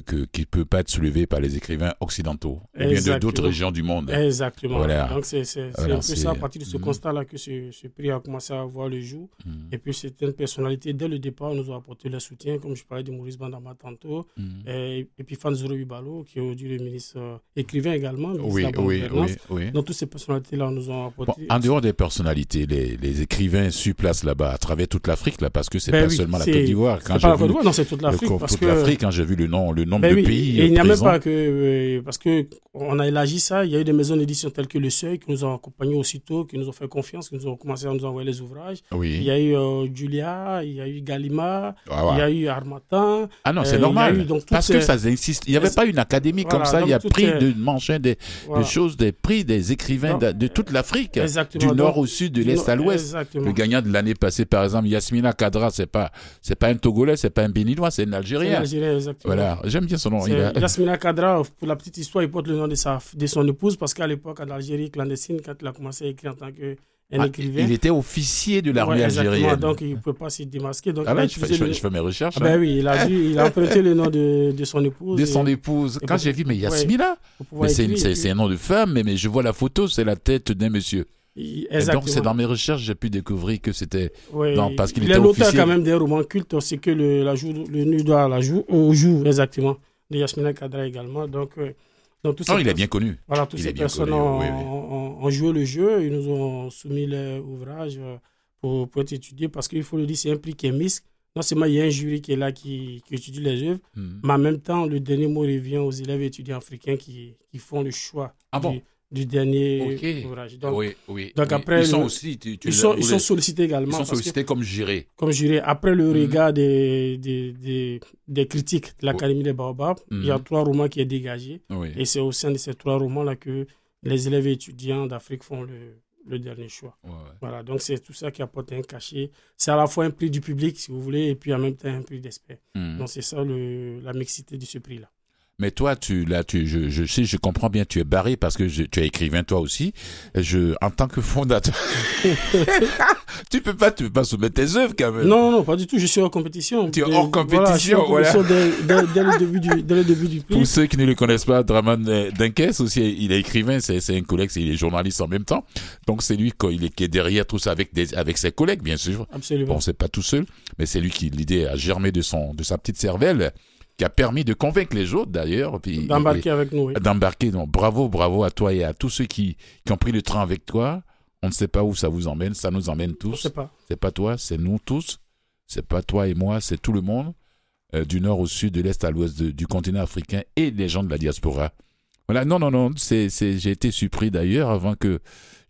que, qui ne peut pas être soulevé par les écrivains occidentaux, ou bien de d'autres régions du monde. Exactement. Voilà. Donc c'est un peu ça, à partir de ce mm. constat-là, que ce, ce, prix a commencé à voir le jour. Mm. Et puis certaines personnalités, dès le départ, nous ont apporté leur soutien, comme je parlais de Maurice Bandama tantôt, mm. et, et, puis Fanzuro Bibalo, qui est aujourd'hui le ministre euh, écrivain également. Oui, oui, oui, oui, Donc toutes ces personnalités-là nous ont apporté. en dehors des personnalités, les, les écrivains sur place là-bas, à travers toute l'Afrique, là, parce que c'est ben pas seulement la Côte d'Ivoire. Quand pas la Côte d'Ivoire, non, c'est toute l'Afrique. Toute l'Afrique, quand j'ai vu le nom le nombre ben de pays. Et il n'y a même pas que. Euh, parce qu'on a élargi ça. Il y a eu des maisons d'édition telles que Le Seuil qui nous ont accompagnés aussitôt, qui nous ont fait confiance, qui nous ont commencé à nous envoyer les ouvrages. Oui. Il y a eu euh, Julia, il y a eu Galima, ah, il y a eu Armatan. Ah non, c'est euh, normal. donc, parce que ça insiste. Il n'y avait pas une académie comme ça. Il y a pris de manchin des, choses, des prix des écrivains de, toute l'Afrique, du nord au sud, de l'est à l'ouest. Le gagnant de l'année passée, par exemple, Yasmina Kadra, c'est pas, c'est pas un Togolais, c'est pas un Béninois, c'est un Algérien. Algérien, exactement. J'aime bien son nom. Yasmina Kadra, pour la petite histoire, il porte le nom de, sa, de son épouse parce qu'à l'époque, en Algérie clandestine, quand il a commencé à écrire en tant que ah, il était officier de l'armée algérienne. Donc, il ne peut pas se démasquer. Donc, ah ben, je, fais, je, fais, mes recherches. Ah ben hein. oui, il a, dû, il a emprunté le nom de, de son épouse. De son épouse. Quand j'ai vu, mais Yasmina, c'est un nom de femme, mais, mais je vois la photo, c'est la tête d'un monsieur. Exactement. donc, c'est dans mes recherches j'ai pu découvrir que c'était. parce qu'il était. Il est l'auteur quand même des romans cultes, c'est que le, la joue, le nu doit la joue, au jour, exactement de Yasmina Kadra également. Donc, euh, donc tout oh, il est bien connu. Voilà, toutes ces personnes ont, joué le jeu, ils nous ont soumis l'ouvrage euh, pour, pour, être étudié parce qu'il faut le dire, c'est un prix qui est mis. Non seulement il y a un jury qui est là qui, qui étudie les œuvres, hmm. mais en même temps, le dernier mot revient aux élèves étudiants africains qui, qui font le choix ah bon? du dernier ouvrage. Donc, oui, oui. Donc après, ils sont aussi, ils, sont, ils sont sollicités également. Ils sont sollicités comme jurés. Comme jurés. Après le mhm. regard des, des, des, des, critiques de l'Académie des Baobabs, il y a mhm. trois romans qui est dégagé. Et c'est au sein de ces trois romans-là que les élèves et étudiants d'Afrique font le, le dernier choix. Voilà, donc c'est tout ça qui apporte un cachet. C'est à la fois un prix du public, si vous voulez, et puis en même temps un prix d'expert. Mhm. Donc c'est ça le, la mixité de ce prix-là. Mais toi, tu, là, tu, je, je sais, je comprends bien, tu es barré parce que tu es écrivain toi aussi. Je, en tant que fondateur, tu peux pas, tu peux pas soumettre tes œuvres quand même. Non, non, pas du tout. Je suis hors compétition. Tu es hors compétition, voilà. Dès, le début du, dès le début du prix. Pour ceux qui ne le connaissent pas, Draman Dinkes aussi, il est écrivain, c'est, c'est un collègue, il est journaliste en même temps. Donc c'est lui il est, qui est derrière tout ça avec des, avec ses collègues, bien sûr. Absolument. Bon, c'est pas tout seul, mais c'est lui qui l'idée a germé de son, de sa petite cervelle qui a permis de convaincre les autres d'ailleurs. D'embarquer avec nous. Oui. D'embarquer. Donc bravo, bravo à toi et à tous ceux qui, qui ont pris le train avec toi. On ne sait pas où ça vous emmène, ça nous emmène tous. C'est pas. C'est pas toi, c'est nous tous. C'est pas toi et moi, c'est tout le monde, euh, du nord au sud, de l'est à l'ouest du continent africain et les gens de la diaspora. Voilà, non, non, non, c'est, j'ai été surpris d'ailleurs avant que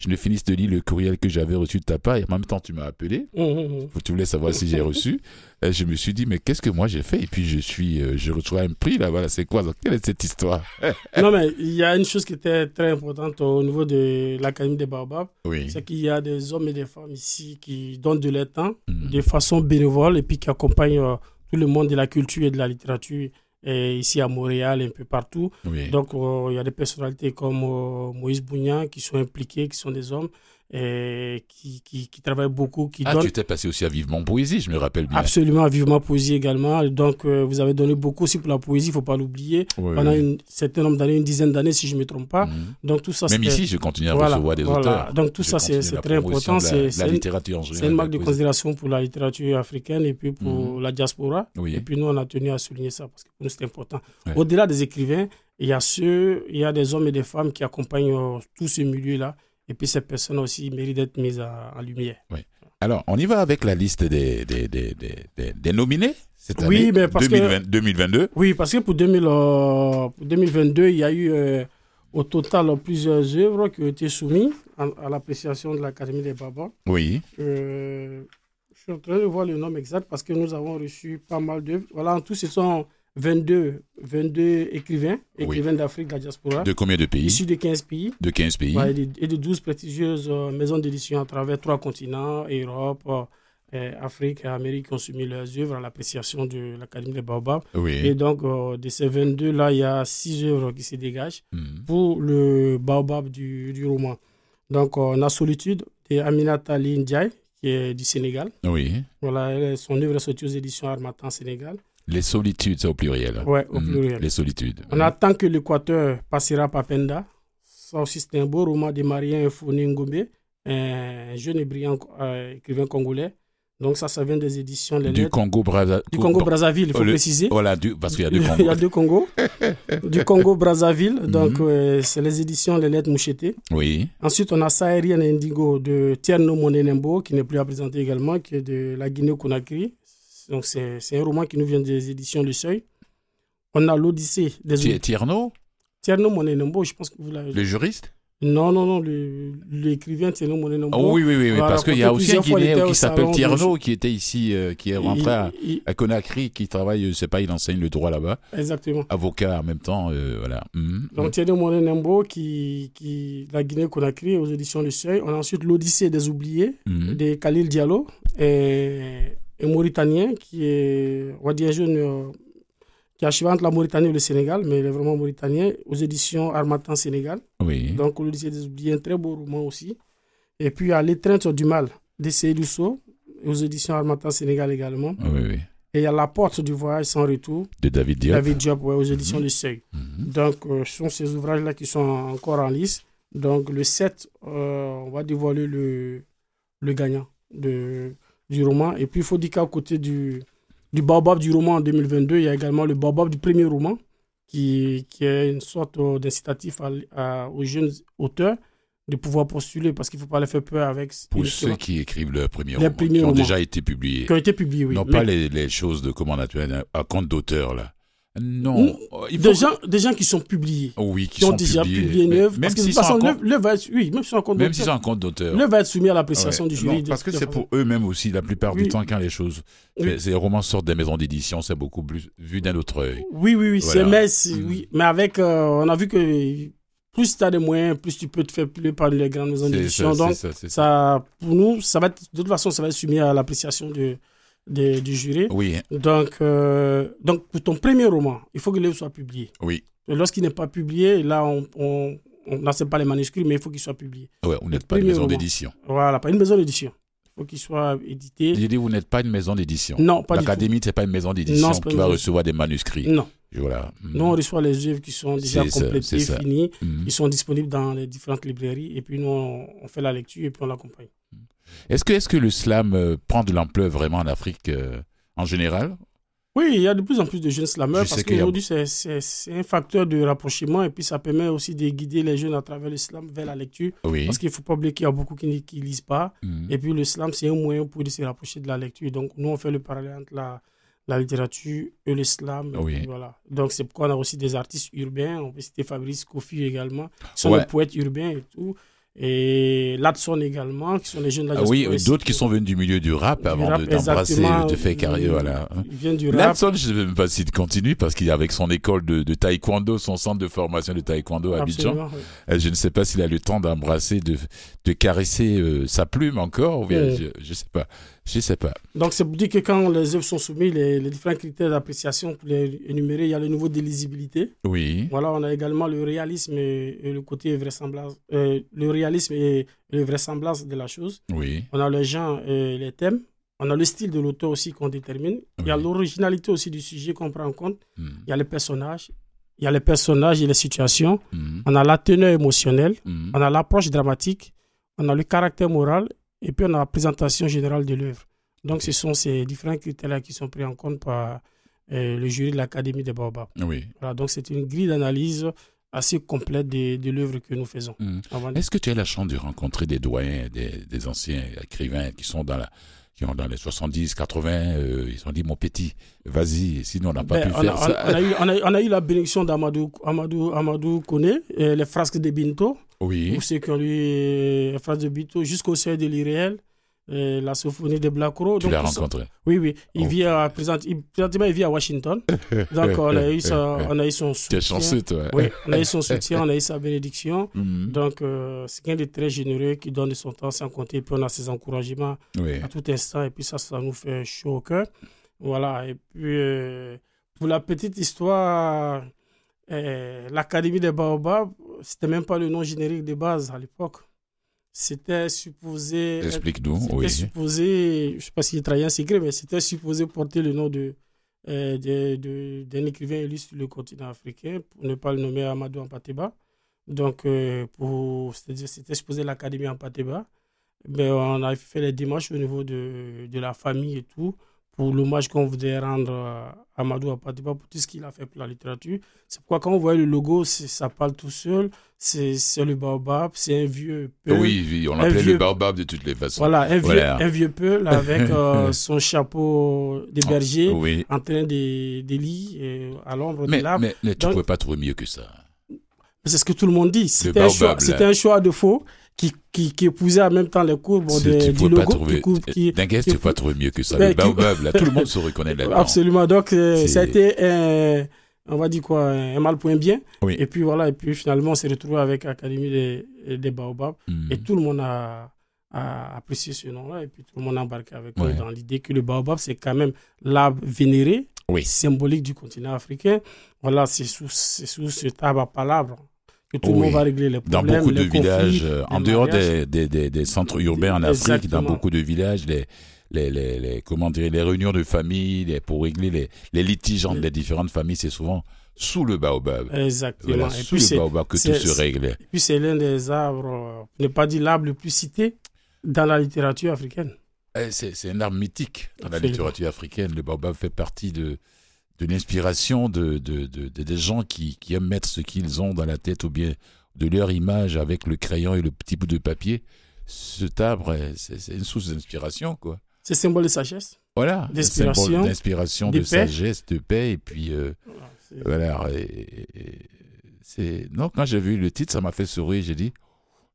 je ne finisse de lire le courriel que j'avais reçu de ta part. Et en même temps, tu m'as appelé. Mmh, mmh, mmh. Tu voulais savoir si j'ai reçu. Et je me suis dit, mais qu'est-ce que moi j'ai fait? Et puis je suis, euh, je reçois un prix là. Voilà, c'est quoi? Quelle est cette histoire? Non, mais il y a une chose qui était très importante au niveau de l'Académie des Baobabs. Oui. C'est qu'il y a des hommes et des femmes ici qui donnent de leur temps de façon bénévole et puis qui accompagnent euh, tout le monde de la culture et de la littérature et ici à Montréal, un peu partout. Donc, euh, il y a des personnalités comme euh, Moïse Bougnan qui sont impliqués, qui sont des hommes et qui, qui, qui travaillent beaucoup. Qui ah, tu t'es passé aussi à Vivement Poésie, je me rappelle bien. Absolument, à Vivement Poésie également. Donc, euh, vous avez donné beaucoup aussi pour la poésie, il ne faut pas l'oublier. Pendant un certain nombre d'années, une dizaine d'années, si je ne me trompe pas. Mhm. Donc, tout ça, Même ici, je continue à recevoir des auteurs. Donc, tout ça, c'est très important. C'est la, littérature C'est une marque de considération pour la littérature africaine et puis pour mhm. la diaspora. Et puis, nous, on a tenu à souligner ça parce que pour nous, c'est important. Au-delà des écrivains, il y a ceux, il y a des hommes et des femmes qui accompagnent euh, tous ces milieux-là et puis ces personnes aussi méritent d'être mises en lumière. Oui. Alors, on y va avec la liste des, des, des, des, des nominés cette oui, mais parce 2022. Oui, parce que pour, 2000, euh, 2022, il y a eu euh, au total plusieurs œuvres qui ont été soumises à, l'appréciation de l'Académie des Babas. Oui. Euh, je suis en train de voir le nom exact parce que nous avons reçu pas mal d'œuvres. Voilà, en tout, ce sont 22, 22 écrivains, écrivains d'Afrique, de la diaspora. De combien de pays? Issus de 15 pays. De 15 pays. et, de, 12 prestigieuses euh, maisons d'édition à travers trois continents, Europe, Afrique et Amérique ont soumis leurs œuvres à l'appréciation de l'Académie des Baobabs. Oui. Et donc, de ces 22-là, il y a six œuvres qui se dégagent mhm. pour le Baobab du, du, roman. Donc, on a Solitude de Aminata Ndiaye, qui est du Sénégal. Oui. Voilà, son œuvre est sortie aux éditions Armatan Sénégal. Les solitudes, c'est au pluriel. Oui, au mhm. pluriel. Les solitudes. On attend que l'Équateur passera par Penda. Ça aussi, c'est un beau roman de Marien Founé Ngombe, un jeune et brillant euh, écrivain congolais. Donc ça, ça vient des éditions Les Du Congo Brazzaville. Du Congo Brazzaville, il faut préciser. Voilà, parce qu'il y a deux Congos. il y a deux Congos. du Congo Brazzaville, mhm. donc euh, c'est les éditions Les Lettres Mouchetées. Oui. Ensuite, on a Saharian Indigo de Tierno Monenembo, qui n'est plus à présenter également, qui est de la Guinée-Conakry. Donc c'est un roman qui nous vient des éditions Le Seuil. On a l'Odyssée des... Tierno Tierno Monenembo, je pense que vous l'avez... Le juriste? Non, non, non, l'écrivain Tierno Monenembo. Oh, oui, oui, oui, parce qu'il y a aussi un Guinéen qui s'appelle Tierno, qui était ici, euh, qui est rentré à, Conakry, qui travaille, je ne sais pas, il enseigne le droit là-bas. Exactement. Avocat en même temps, euh, voilà. Mhm. Donc Tierno Monenembo, qui, qui, la Guinée-Conakry, aux éditions Le Seuil. On a ensuite l'Odyssée des oubliés, mhm. de Khalil Diallo, et, un Mauritanien, qui est, on va dire, jeune euh, qui a achevé entre la Mauritanie et le Sénégal, mais il est vraiment mauritanien, aux éditions Armatan Sénégal. Oui. Donc, on dit des oubliés, un très beau roman aussi. Et puis, il y a L'étreinte du mal d'Essayé Rousseau, aux éditions Armatan Sénégal également. Oui, oui. Et il y a La porte du voyage sans retour. De David Diop. David Diop, ouais, aux éditions mm Seuil. Mhm. Donc, euh, ce sont ces ouvrages-là qui sont encore en lice. Donc, le 7, euh, on va dévoiler le, le gagnant de, du roman. Et puis, il faut dire qu'à côté du, du baobab du roman en 2022, il y a également le baobab du premier roman, qui, qui est une sorte d'incitatif aux jeunes auteurs de pouvoir postuler parce qu'il ne faut pas les faire peur avec. Pour ceux qui écrivent le premier roman, qui ont déjà été publiés. Qui ont été publiés, oui. Non, pas les, les, choses de comment naturel, à compte d'auteur, là. Non. Des, gens, des gens qui sont publiés. Oui, qui, qui ont déjà publié une œuvre. Même s'ils sont, en compte... oui, même si compte Même s'ils sont en compte d'auteur. L'œuvre va être soumise à l'appréciation du jury. parce que c'est pour eux-mêmes aussi, la plupart du temps, quand les choses. Ces romans sortent des maisons d'édition, c'est beaucoup plus vu d'un autre œil. Oui, oui, oui. Mais, mm. oui. mais avec. Euh, on a vu que plus tu as des moyens, plus tu peux te faire plus par les grandes maisons d'édition. Donc, ça, ça, pour nous, ça va être, de toute façon, ça va être soumis à l'appréciation de du jury. Oui. Donc, euh, donc, pour ton premier roman, il faut que le livre soit publié. Oui. Lorsqu'il n'est pas publié, là, on, on, on pas les manuscrits, mais il faut qu'il soit publié. Ouais, vous n'êtes pas une maison d'édition. Voilà, pas une maison d'édition. Il faut qu'il soit édité. J'ai dit, vous n'êtes pas une maison d'édition. Non, pas L'Académie, ce n'est pas une maison d'édition qui va recevoir des manuscrits. Non. Voilà. Nous, on reçoit les œuvres qui sont déjà complétées, finies. Mm. Ils sont disponibles dans les différentes librairies. Et puis, nous, on, fait la lecture et puis on l'accompagne. Est-ce que, est que le slam euh, prend de l'ampleur vraiment en Afrique euh, en général? Oui, il y a de plus en plus de jeunes slameurs parce qu'aujourd'hui, c'est un facteur de rapprochement et puis ça permet aussi de guider les jeunes à travers le slam vers la lecture. Parce qu'il ne faut pas oublier qu'il y a beaucoup qui ne lisent pas. Mhm. Et puis le slam, c'est un moyen pour se rapprocher de la lecture. Donc nous, on fait le parallèle entre la, la littérature et le slam. voilà. Donc c'est pourquoi on a aussi des artistes urbains. On peut citer Fabrice Kofi également, qui sont des poètes urbains et tout et Latson également, qui sont les jeunes de la ah Oui, d'autres qui sont venus du milieu du rap avant d'embrasser, de, faire carrière. Voilà. Du rap. Latson, je ne sais même pas s'il continue parce qu'il avec son école de, de, taekwondo, son centre de formation de taekwondo à Abidjan. Euh, je ne sais pas s'il a le temps d'embrasser, de, de caresser euh, sa plume encore. Ou bien, je ne sais pas. Je sais pas. Donc, c'est pour dire que quand les œuvres sont soumises, les, différents critères d'appréciation, pour les énumérer, il y a le niveau de lisibilité. Oui. Voilà, on a également le réalisme et, le côté vraisemblance. Euh, le réalisme et le vraisemblance de la chose. Oui. On a le genre et les thèmes. On a le style de l'auteur aussi qu'on détermine. Il y a l'originalité aussi du sujet qu'on prend en compte. Hmm. Il y a les personnages. Il y a les personnages et les situations. Hmm. On a la teneur émotionnelle. Hmm. On a l'approche dramatique. On a le caractère moral et puis on a la présentation générale de l'œuvre. Donc ce sont ces différents critères-là qui sont pris en compte par euh, le jury de l'Académie des Baobabs. Oui. Voilà, donc c'est une grille d'analyse assez complète de, de l'œuvre que nous faisons. Hmm. Est-ce que tu as la chance de rencontrer des doyens, des, des anciens écrivains qui sont dans la, qui ont dans les 70, 80, euh, ils ont dit mon petit, vas-y, sinon on n'a pas ben, pu faire ça. On a, eu, on, a, eu, la bénédiction d'Amadou Amadou, Amadou Kone, les frasques de Binto. Oui. Pour ceux qui ont lu frasques de Binto jusqu'au seuil de l'irréel. la symphonie de Black Crow. Tu l'as rencontré Oui, oui. Il, oh. vit à, présent, il, il vit à Washington. Donc, on a eu, on a eu son soutien. Tu es chanceux, toi. Oui, on a eu son soutien, on a eu sa bénédiction. Mhm. Donc, euh, c'est quelqu'un de très généreux qui donne de son temps sans compter. Et puis, on a ses encouragements à tout instant. Et puis, ça, ça nous fait chaud au cœur. Voilà. Et puis, euh, pour la petite histoire, euh, l'Académie des Baobabs, c'était même pas le nom générique de base à l'époque. C'était supposé. Explique-nous, oui. C'était supposé, je ne sais pas s'il trahit un secret, mais c'était supposé porter le nom de, euh, d'un écrivain élu sur le continent africain, pour ne pas le nommer Amadou Ampateba. Donc, euh, pour, c'était supposé l'Académie Ampateba. Mais on a fait les démarches au niveau de, de la famille et tout pour l'hommage qu'on voudrait rendre à Amadou Apatiba pour tout ce qu'il a fait pour la littérature. C'est pourquoi quand on voit le logo, ça parle tout seul. C'est le baobab, c'est un vieux peul. Oui, on l'appelait le baobab de toutes les façons. Voilà, un vieux, Un vieux peul avec euh, son chapeau de berger en train de, de euh, à l'ombre de l'arbre. Mais, mais tu ne pouvais pas trouver mieux que ça. C'est ce que tout le monde dit. C'était un, un, choix de faux qui, qui, qui épousait en même temps les courbes de, du logo. Pas trouver, qui, Dinguez, tu peux pas trouver mieux que ça. le baobab, là, tout le monde se reconnaît là-dedans. Absolument. Donc, euh, ça a été un, on va dire quoi, un mal point bien. Oui. Et puis voilà, et puis finalement, on s'est retrouvé avec l'Académie des, des Baobabs. Hmm. Et tout le monde a, a apprécié ce nom-là. Et puis tout le monde a embarqué avec nous dans l'idée que le Baobab, c'est quand même l'arbre vénéré, oui. symbolique du continent africain. Voilà, c'est sous, sous cet arbre à tout le monde va régler les problèmes. Dans beaucoup de villages, euh, en dehors des, des, des, centres urbains en Afrique, dans beaucoup de villages, les, les, les, les comment dire, les réunions de famille les, pour régler les, les litiges entre les différentes familles, c'est souvent sous le baobab. Exactement. et sous le baobab que tout se règle. Et puis c'est l'un des arbres, ne pas dire l'arbre le plus cité dans la littérature africaine. Eh, c'est un arbre mythique dans la littérature africaine. Le baobab fait partie de, de l'inspiration de, de, de, des gens qui, qui aiment mettre ce qu'ils ont dans la tête ou bien de leur image avec le crayon et le petit bout de papier. Ce arbre, c'est une source d'inspiration, quoi. C'est symbole de sagesse. Voilà. D'inspiration. D'inspiration, de, sagesse, de paix. Et puis, euh, voilà. c'est... Non, quand j'ai vu le titre, ça m'a fait sourire. J'ai dit,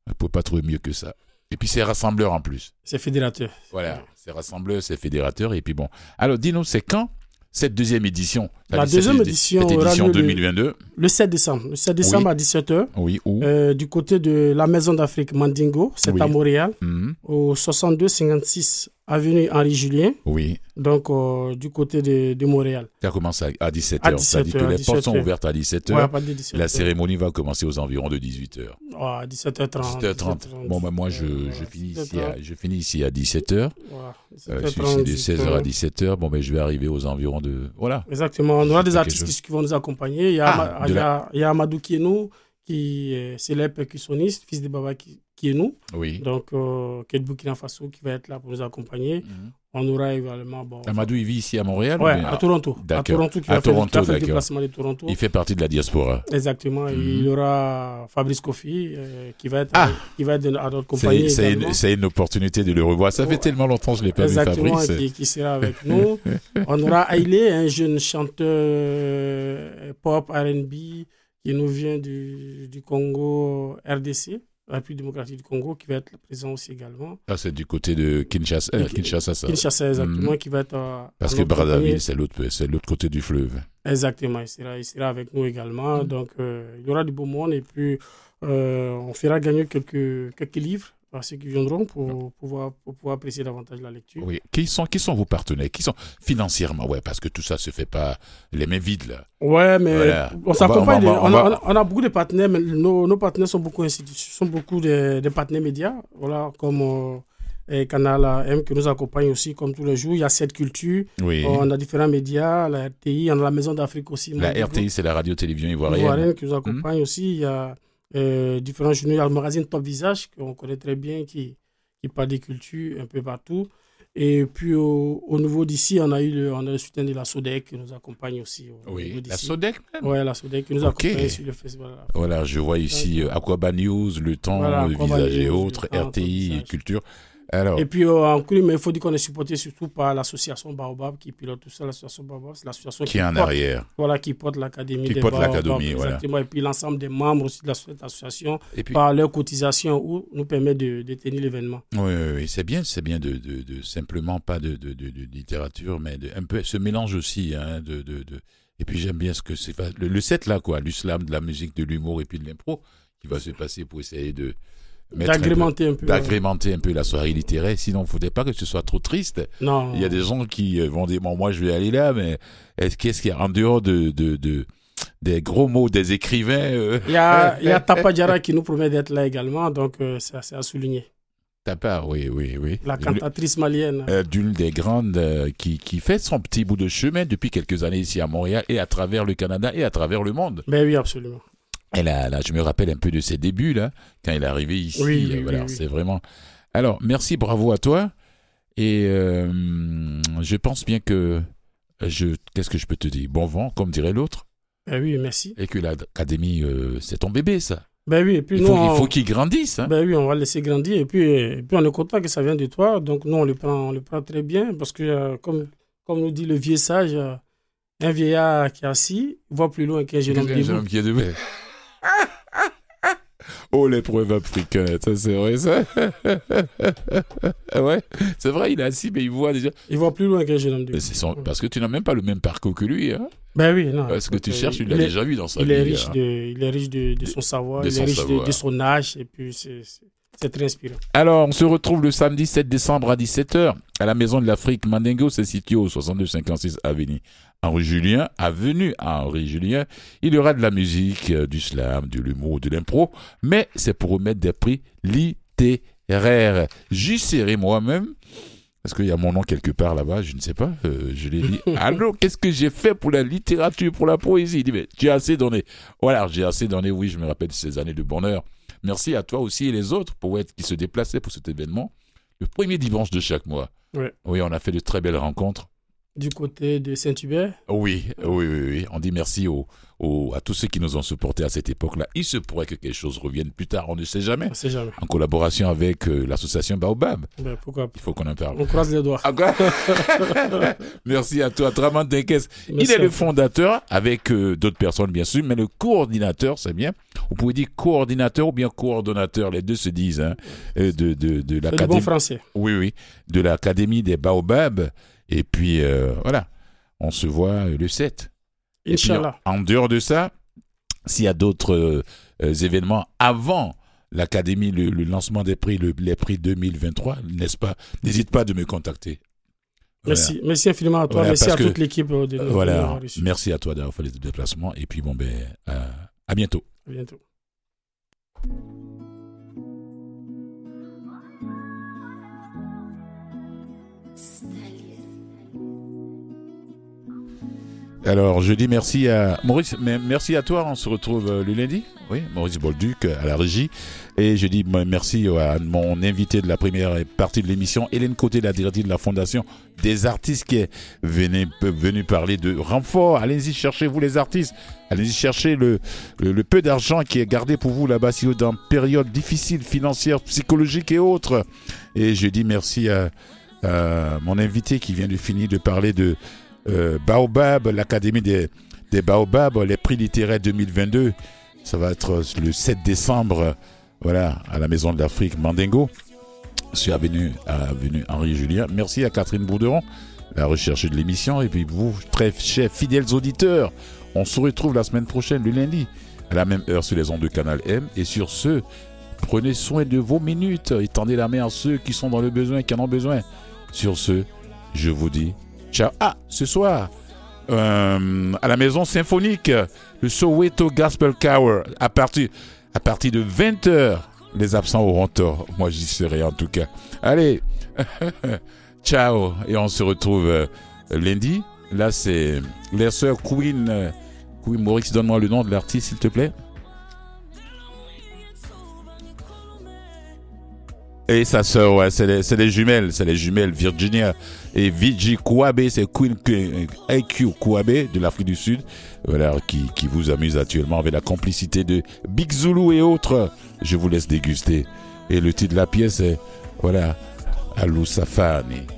on ne peut pas trouver mieux que ça. Et puis c'est rassembleur en plus. C'est fédérateur. Voilà, c'est rassembleur, c'est fédérateur. Et puis bon. Alors dis-nous, c'est quand cette deuxième édition La deuxième édition, cette édition 2022 le, 7 décembre. Le 7 décembre à 17h. Oui, où euh, Du côté de la Maison d'Afrique Mandingo, c'est à Montréal, mhm. au 6256 avenue Henri Julien. Oui. Donc, euh, du côté de, de Montréal. Ça commence à, 17h. À 17 que les portes sont ouvertes à 17h. Ouais, 17 la cérémonie va commencer aux environs de 18h. à 17h30. 17h30. Bon, ben, moi, je, je, finis ici à, je finis ici à 17h. Euh, je de 16h à 17h. Bon, ben, je vais arriver aux environs de. Voilà. Exactement. On aura des artistes qui vont nous accompagner. Il y a, ah, il y a, il y a Amadou Kienou, qui est célèbre percussionniste, fils de Baba qui qui est nous. Oui. Donc, euh, qui de Burkina Faso, qui va être là pour nous accompagner. Mhm. On aura également. Bon, Amadou, il vit ici à Montréal Oui, à Toronto. À Toronto, qui à Toronto, fait, le déplacement de Toronto. Il fait partie de la diaspora. Exactement. Mhm. Il y aura Fabrice Kofi, euh, qui va être, ah. qui va être à notre compagnie. C'est une, une, opportunité de le revoir. Ça fait tellement longtemps que je ne l'ai pas vu, Fabrice. Exactement, qui, sera avec nous. On aura Ailé, un jeune chanteur euh, pop, RB, qui nous vient du, du Congo RDC. République démocratique du Congo, qui va être présent aussi également. Ah, c'est du côté de Kinshasa, euh, Kinshasa, ça. Kinshasa, exactement, mhm. qui va être. Euh, Parce que Brazzaville, c'est l'autre, c'est l'autre côté du fleuve. Exactement, il sera, il sera avec nous également. Mhm. Donc, euh, il y aura du beau monde et puis on fera gagner quelques, quelques livres à ceux qui viendront pour pouvoir, pour pouvoir apprécier davantage la lecture. Oui. Qui sont, qui sont vos partenaires? Qui sont financièrement? Ouais, parce que tout ça se fait pas les mains vides là. Ouais, mais on s'accompagne. On, on, a beaucoup de partenaires, mais nos, nos partenaires sont beaucoup sont beaucoup de, partenaires médias, voilà, comme euh, Canal M qui nous accompagne aussi comme tous les jours. Il y a cette culture. Oui. On a différents médias, la RTI, on a la Maison d'Afrique aussi. La RTI, c'est la radio-télévision ivoirienne. Ivoirienne qui nous accompagne hmm. aussi. Il y a euh, différents journaux. Il y a le magazine Top Visage, qu'on connaît très bien, qui, qui parle des cultures un peu partout. Et puis au, au niveau d'ici, on a eu le, on a le soutien de la SODEC qui nous accompagne aussi. oui, la SODEC même? Oui, la SODEC qui nous accompagne sur le festival. Voilà, je vois ici euh, Aquaba News, Le Temps, le Visage et autres, RTI, Culture. Et puis euh, en crime, il faut dire qu'on est supporté surtout par l'association Baobab qui pilote tout ça. L'association Baobab, c'est l'association qui, est en arrière. Voilà, qui porte l'académie. Qui porte l'académie, voilà. Et puis l'ensemble des membres aussi de cette association, par leur cotisation, ou nous permet de, de tenir l'événement. Oui, oui, oui. c'est bien, c'est bien de, de, de, simplement pas de, littérature, mais un peu ce mélange aussi, hein, de, Et puis j'aime bien ce que c'est le, le set là, quoi, l'islam, de la musique, de l'humour et puis de l'impro qui va se passer pour essayer de d'agrémenter un, peu, d'agrémenter un peu la soirée littéraire sinon il ne faudrait pas que ce soit trop triste non il y a des gens qui euh, vont dire bon moi je vais aller là mais qu'est-ce qu'il y a en dehors de, de, de des gros mots des écrivains euh? il y a, y a Tapadjara qui nous promet d'être là également donc euh, c'est à souligner Tapa, oui, oui, oui. La cantatrice malienne. D'une des grandes qui, qui fait son petit bout de chemin depuis quelques années ici à Montréal et à travers le Canada et à travers le monde. Ben oui, absolument. Et là, là, je me rappelle un peu de ses débuts, là, quand il est arrivé ici. Oui, voilà, c'est vraiment. Alors, merci, bravo à toi. Et euh, je pense bien que je. Qu'est-ce que je peux te dire? Bon vent, comme dirait l'autre. Ben oui, merci. Et que l'académie, euh, c'est ton bébé, ça. Ben oui, et puis il nous, faut, il faut qu'il grandisse. Hein. Ben oui, on va le laisser grandir. Et puis, et puis, on est content que ça vienne de toi. Donc, nous, on le prend, on le prend très bien. Parce que, euh, comme, comme nous dit le vieux sage, un vieillard qui est assis voit plus loin qu'un jeune homme qui est debout. Oh, l'épreuve africaine, ça c'est vrai ça. ouais, c'est vrai, il est assis, mais il voit déjà. Il voit plus loin jeune homme. Son... Parce que tu n'as même pas le même parcours que lui. Hein ben oui, non. Parce que tu cherches, il l'a déjà vu dans sa il vie. Est riche hein. de, il est riche de, de son savoir, il est riche de, de, son âge, et puis c'est c'est très inspirant. Alors, on se retrouve le samedi 7 décembre à 17h à la Maison de l'Afrique. Mandingo, c'est situé au 6256 Avenue Henri Julien, avenue Henri Julien. Il y aura de la musique, euh, du slam, de l'humour, de l'impro, mais c'est pour remettre des prix littéraires. J'y serai moi-même. Parce qu'il y a mon nom quelque part là-bas, je ne sais pas. Euh, je l'ai dit. Alors, qu'est-ce que j'ai fait pour la littérature, pour la poésie? Il dit, mais j'ai assez donné. Voilà, j'ai assez donné, oui, je me rappelle de ces années de bonheur. Merci à toi aussi et les autres poètes qui se déplaçaient pour cet événement. Le premier dimanche de chaque mois. Oui, on a fait de très belles rencontres. Du côté de Saint-Hubert oui, oui, oui, oui. On dit merci à tous ceux qui nous ont supportés à cette époque-là. Il se pourrait que quelque chose revienne plus tard, on ne sait jamais. On sait jamais. En collaboration avec euh, l'association Baobab. Ben, pourquoi Il faut qu'on en parle. On croise les doigts. merci à toi, Draman Denkes. Il est le fondateur, avec euh, d'autres personnes bien sûr, mais le coordinateur, c'est bien. Vous pouvez dire coordinateur ou bien coordonnateur, les deux se disent, hein, euh, de, de, de l'académie. bon français. Oui, oui. De l'académie des Baobab. Et puis, voilà, on se voit le 7. Inch'Allah. En, dehors de ça, s'il y a d'autres euh, événements avant l'Académie, le, lancement des prix, les prix 2023, n'est-ce pas? N'hésite pas de me contacter. Merci, merci infiniment à toi, merci à toute l'équipe euh, de Voilà, merci à toi d'avoir fait les déplacements et puis bon ben euh, à bientôt. À bientôt. Alors, je dis merci à Maurice, merci à toi. On se retrouve euh, le lundi. Oui, Maurice Bolduc à la régie. Et je dis merci à mon invité de la première partie de l'émission, Hélène Côté, la directrice de la Fondation des artistes qui est venue, venu parler de renfort. Allez-y, cherchez-vous les artistes. Allez-y chercher le, peu d'argent qui est gardé pour vous là-bas si vous dans une période difficile, financière, psychologique et autres. Et je dis merci à mon invité qui vient de finir de parler de euh, Baobab, l'Académie des, des Baobab, les prix littéraires 2022. Ça va être le 7 décembre, voilà, à la Maison de l'Afrique Mandingo, sur Avenue, avenue Henri Julien. Merci à Catherine Bourderon, la recherche de l'émission. Et puis vous, très chers fidèles auditeurs, on se retrouve la semaine prochaine, le lundi, à la même heure sur les ondes de Canal M. Et sur ce, prenez soin de vos minutes et tendez la main à ceux qui sont dans le besoin, qui en ont besoin. Sur ce, je vous dis Ciao. Ah, ce soir, euh, à la maison symphonique, le Soweto Gospel Choir, à partir, à partir de 20h, les absents auront tort. Moi, j'y serai en tout cas. Allez, ciao. Et on se retrouve euh, lundi. Là, c'est les sœurs Queen. Euh, Queen Maurice, donne-moi le nom de l'artiste, s'il te plaît. Et sa sœur, ouais, c'est les, les, jumelles, c'est les jumelles Virginia et Viji Kouabe, c'est Queen IQ Kouabe de l'Afrique du Sud, voilà, qui, qui vous amuse actuellement avec la complicité de Big Zulu et autres. Je vous laisse déguster. Et le titre de la pièce est, voilà, Alou Safani.